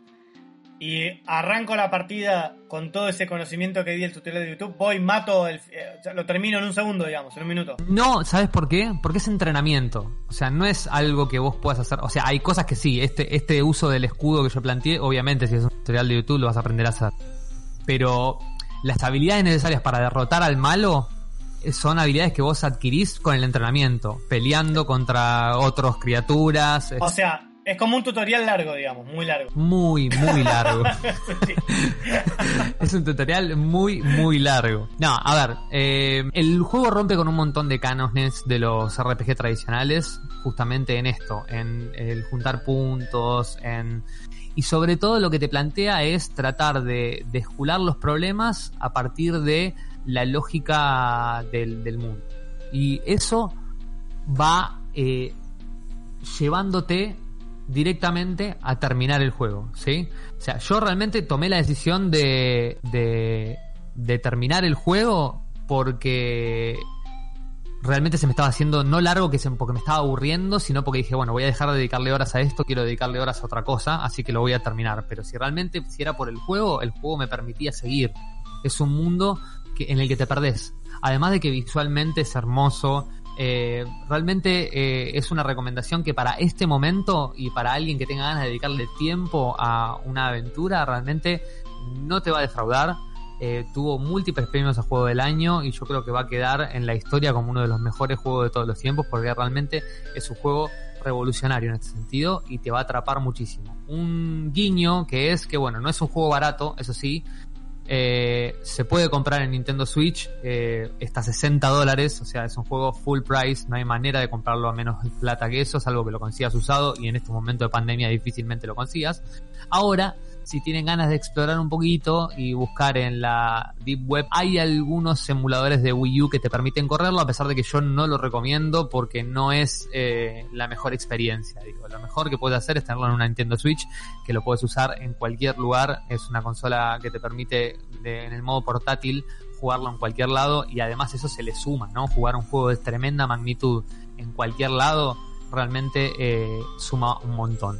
y arranco la partida con todo ese conocimiento que di el tutorial de YouTube, voy, mato, el, eh, lo termino en un segundo, digamos, en un minuto. No, ¿sabes por qué? Porque es entrenamiento. O sea, no es algo que vos puedas hacer. O sea, hay cosas que sí, este, este uso del escudo que yo planteé, obviamente si es un tutorial de YouTube lo vas a aprender a hacer. Pero las habilidades necesarias para derrotar al malo son habilidades que vos adquirís con el entrenamiento, peleando contra otras criaturas. O sea, es como un tutorial largo, digamos, muy largo. Muy, muy largo. es un tutorial muy, muy largo. No, a ver, eh, el juego rompe con un montón de cánones de los RPG tradicionales, justamente en esto, en el juntar puntos, en... Y sobre todo lo que te plantea es tratar de, de escular los problemas a partir de la lógica del, del mundo. Y eso va eh, llevándote directamente a terminar el juego, ¿sí? O sea, yo realmente tomé la decisión de, de, de terminar el juego porque realmente se me estaba haciendo no largo que se, porque me estaba aburriendo, sino porque dije, bueno, voy a dejar de dedicarle horas a esto, quiero dedicarle horas a otra cosa, así que lo voy a terminar. Pero si realmente si era por el juego, el juego me permitía seguir. Es un mundo que, en el que te perdés. Además de que visualmente es hermoso, eh, realmente eh, es una recomendación que para este momento y para alguien que tenga ganas de dedicarle tiempo a una aventura, realmente no te va a defraudar. Eh, tuvo múltiples premios a juego del año y yo creo que va a quedar en la historia como uno de los mejores juegos de todos los tiempos porque realmente es un juego revolucionario en este sentido y te va a atrapar muchísimo. Un guiño que es que bueno, no es un juego barato, eso sí, eh, se puede comprar en Nintendo Switch, eh, está a 60 dólares, o sea, es un juego full price, no hay manera de comprarlo a menos plata que eso, salvo que lo consigas usado y en este momento de pandemia difícilmente lo consigas. Ahora, si tienen ganas de explorar un poquito y buscar en la Deep Web, hay algunos emuladores de Wii U que te permiten correrlo, a pesar de que yo no lo recomiendo porque no es eh, la mejor experiencia. Digo, lo mejor que puedes hacer es tenerlo en una Nintendo Switch, que lo puedes usar en cualquier lugar. Es una consola que te permite en el modo portátil jugarlo en cualquier lado y además eso se le suma, ¿no? Jugar un juego de tremenda magnitud en cualquier lado realmente eh, suma un montón.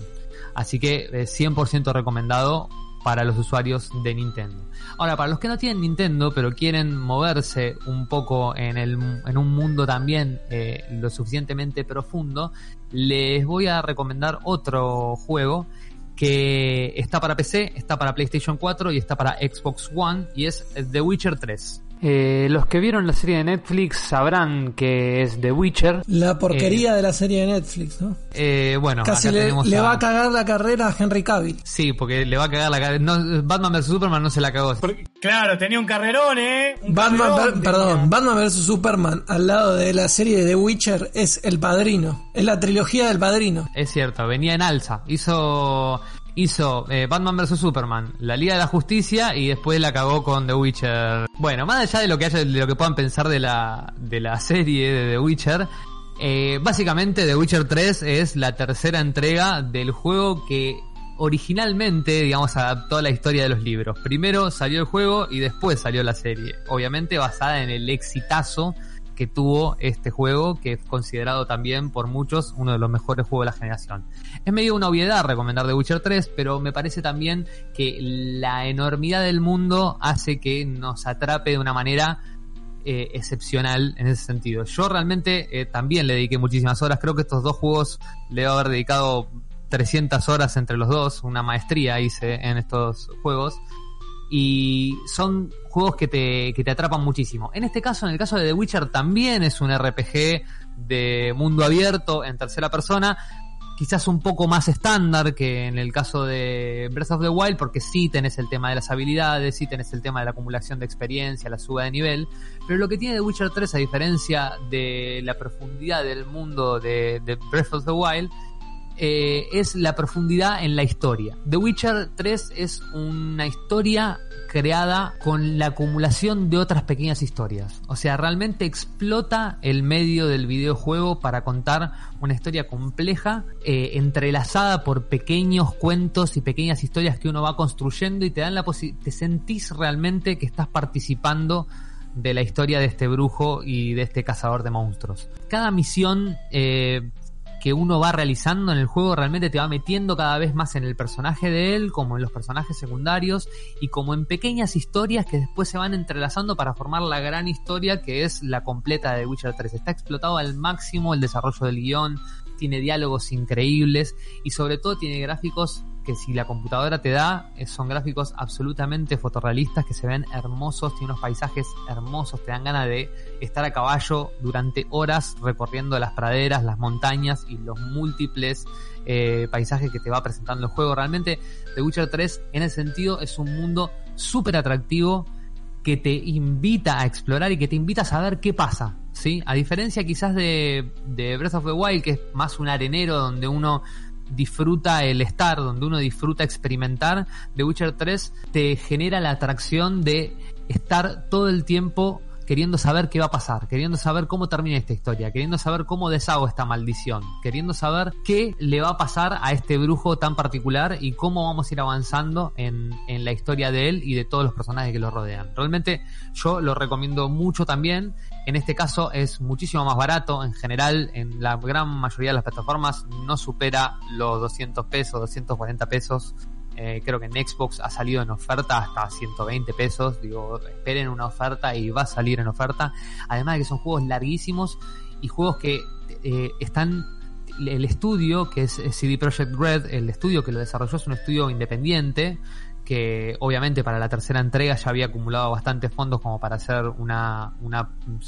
Así que eh, 100% recomendado para los usuarios de Nintendo. Ahora, para los que no tienen Nintendo, pero quieren moverse un poco en, el, en un mundo también eh, lo suficientemente profundo, les voy a recomendar otro juego que está para PC, está para PlayStation 4 y está para Xbox One y es The Witcher 3. Eh, los que vieron la serie de Netflix sabrán que es The Witcher. La porquería de la serie de Netflix, ¿no? Eh, bueno, Casi acá le, tenemos le a- va a cagar la carrera a Henry Cavill. Sí, porque le va a cagar la cara. No, Batman vs Superman no se la cagó. Porque, claro, tenía un carrerón, ¿eh? Un Batman, carrerón per- perdón, tenía. Batman vs Superman al lado de la serie de The Witcher es El Padrino. Es la trilogía del Padrino. Es cierto, venía en alza. Hizo hizo eh, Batman vs Superman, la Liga de la Justicia y después la cagó con The Witcher. Bueno, más allá de lo que haya, de lo que puedan pensar de la de la serie de The Witcher, eh, básicamente The Witcher 3 es la tercera entrega del juego que originalmente, digamos, adaptó a la historia de los libros. Primero salió el juego y después salió la serie. Obviamente basada en el exitazo que tuvo este juego, que es considerado también por muchos uno de los mejores juegos de la generación. Es medio una obviedad recomendar The Witcher 3, pero me parece también que la enormidad del mundo hace que nos atrape de una manera eh, excepcional en ese sentido. Yo realmente eh, también le dediqué muchísimas horas, creo que estos dos juegos le debo haber dedicado 300 horas entre los dos, una maestría hice en estos juegos y son juegos que te, que te atrapan muchísimo. En este caso, en el caso de The Witcher, también es un RPG de mundo abierto en tercera persona, quizás un poco más estándar que en el caso de Breath of the Wild, porque sí tenés el tema de las habilidades, sí tenés el tema de la acumulación de experiencia, la suba de nivel, pero lo que tiene The Witcher 3, a diferencia de la profundidad del mundo de, de Breath of the Wild, eh, es la profundidad en la historia. The Witcher 3 es una historia creada con la acumulación de otras pequeñas historias. O sea, realmente explota el medio del videojuego para contar una historia compleja, eh, entrelazada por pequeños cuentos y pequeñas historias que uno va construyendo y te dan la posi- te sentís realmente que estás participando de la historia de este brujo y de este cazador de monstruos. Cada misión eh, que uno va realizando en el juego realmente te va metiendo cada vez más en el personaje de él, como en los personajes secundarios y como en pequeñas historias que después se van entrelazando para formar la gran historia que es la completa de Witcher 3. Está explotado al máximo el desarrollo del guion, tiene diálogos increíbles y sobre todo tiene gráficos que si la computadora te da, eh, son gráficos absolutamente fotorrealistas que se ven hermosos, tiene unos paisajes hermosos, te dan ganas de estar a caballo durante horas recorriendo las praderas, las montañas y los múltiples eh, paisajes que te va presentando el juego. Realmente The Witcher 3 en ese sentido es un mundo súper atractivo que te invita a explorar y que te invita a saber qué pasa, ¿sí? A diferencia quizás de, de Breath of the Wild, que es más un arenero donde uno disfruta el estar, donde uno disfruta experimentar, The Witcher 3 te genera la atracción de estar todo el tiempo queriendo saber qué va a pasar, queriendo saber cómo termina esta historia, queriendo saber cómo deshago esta maldición, queriendo saber qué le va a pasar a este brujo tan particular y cómo vamos a ir avanzando en, en la historia de él y de todos los personajes que lo rodean. Realmente yo lo recomiendo mucho también. En este caso es muchísimo más barato. En general, en la gran mayoría de las plataformas no supera los 200 pesos, 240 pesos. Eh, creo que en Xbox ha salido en oferta hasta 120 pesos. Digo, esperen una oferta y va a salir en oferta. Además de que son juegos larguísimos y juegos que eh, están el estudio que es CD Projekt Red, el estudio que lo desarrolló es un estudio independiente que obviamente para la tercera entrega ya había acumulado bastantes fondos como para hacer una,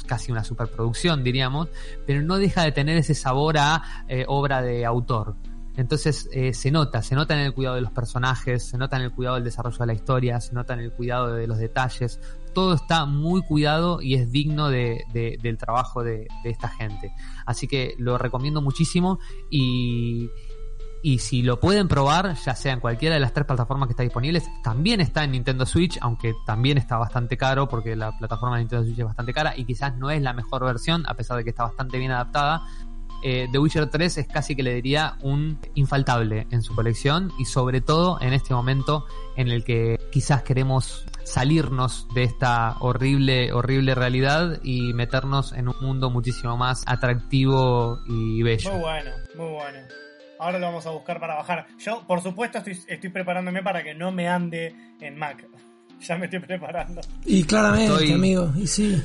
casi una superproducción diríamos, pero no deja de tener ese sabor a eh, obra de autor. Entonces eh, se nota, se nota en el cuidado de los personajes, se nota en el cuidado del desarrollo de la historia, se nota en el cuidado de los detalles. Todo está muy cuidado y es digno de, de, del trabajo de, de, esta gente. Así que lo recomiendo muchísimo y, y si lo pueden probar, ya sea en cualquiera de las tres plataformas que está disponibles, también está en Nintendo Switch, aunque también está bastante caro porque la plataforma de Nintendo Switch es bastante cara y quizás no es la mejor versión, a pesar de que está bastante bien adaptada eh, The Witcher 3 es casi que le diría un infaltable en su colección y sobre todo en este momento en el que quizás queremos salirnos de esta horrible, horrible realidad y meternos en un mundo muchísimo más atractivo y bello. Muy bueno, muy bueno. Ahora lo vamos a buscar para bajar. Yo, por supuesto, estoy, estoy preparándome para que no me ande en Mac. Ya me estoy preparando. Y claramente, Estoy- amigo, y sí.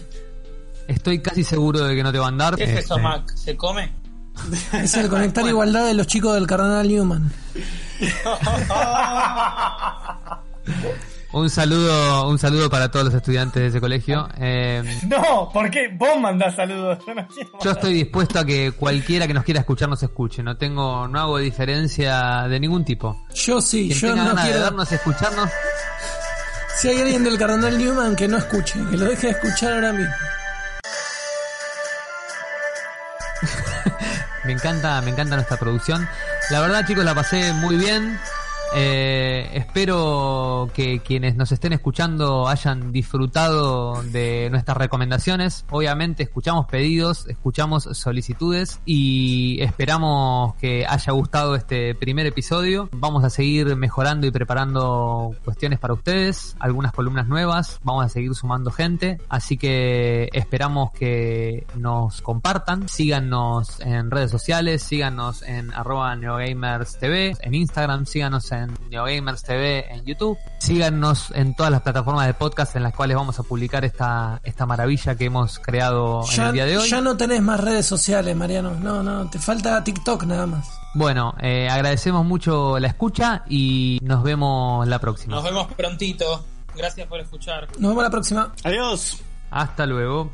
Estoy casi seguro de que no te va a andar. ¿Qué es eso, Este, Mac? ¿Se come? Es el conectar igualdad de los chicos del Cardenal Newman. Un saludo, un saludo para todos los estudiantes de ese colegio. Eh, No, ¿por qué? Vos mandás saludos. Yo no quiero yo estoy dispuesto a que cualquiera que nos quiera escuchar nos escuche. No tengo, no hago diferencia de ningún tipo. Yo sí, Quien yo tenga no ganas de quiero. vernos y escucharnos, Si hay alguien del Cardenal Newman que no escuche, que lo deje de escuchar ahora mismo. Me encanta, me encanta nuestra producción. La verdad, chicos, la pasé muy bien. Eh, espero que quienes nos estén escuchando hayan disfrutado de nuestras recomendaciones. Obviamente escuchamos pedidos, escuchamos solicitudes y esperamos que haya gustado este primer episodio. Vamos a seguir mejorando y preparando cuestiones para ustedes, algunas columnas nuevas, vamos a seguir sumando gente, así que esperamos que nos compartan, síganos en redes sociales, síganos en arroba en Instagram, síganos en Neogamers TV en YouTube, síganos en todas las plataformas de podcast en las cuales vamos a publicar esta, esta maravilla que hemos creado en el día de hoy. ya no tenés más redes sociales, Mariano. No, no, te falta TikTok nada más. Bueno, eh, agradecemos mucho la escucha y nos vemos la próxima. Nos vemos prontito. Gracias por escuchar. Nos vemos la próxima. Adiós. Hasta luego.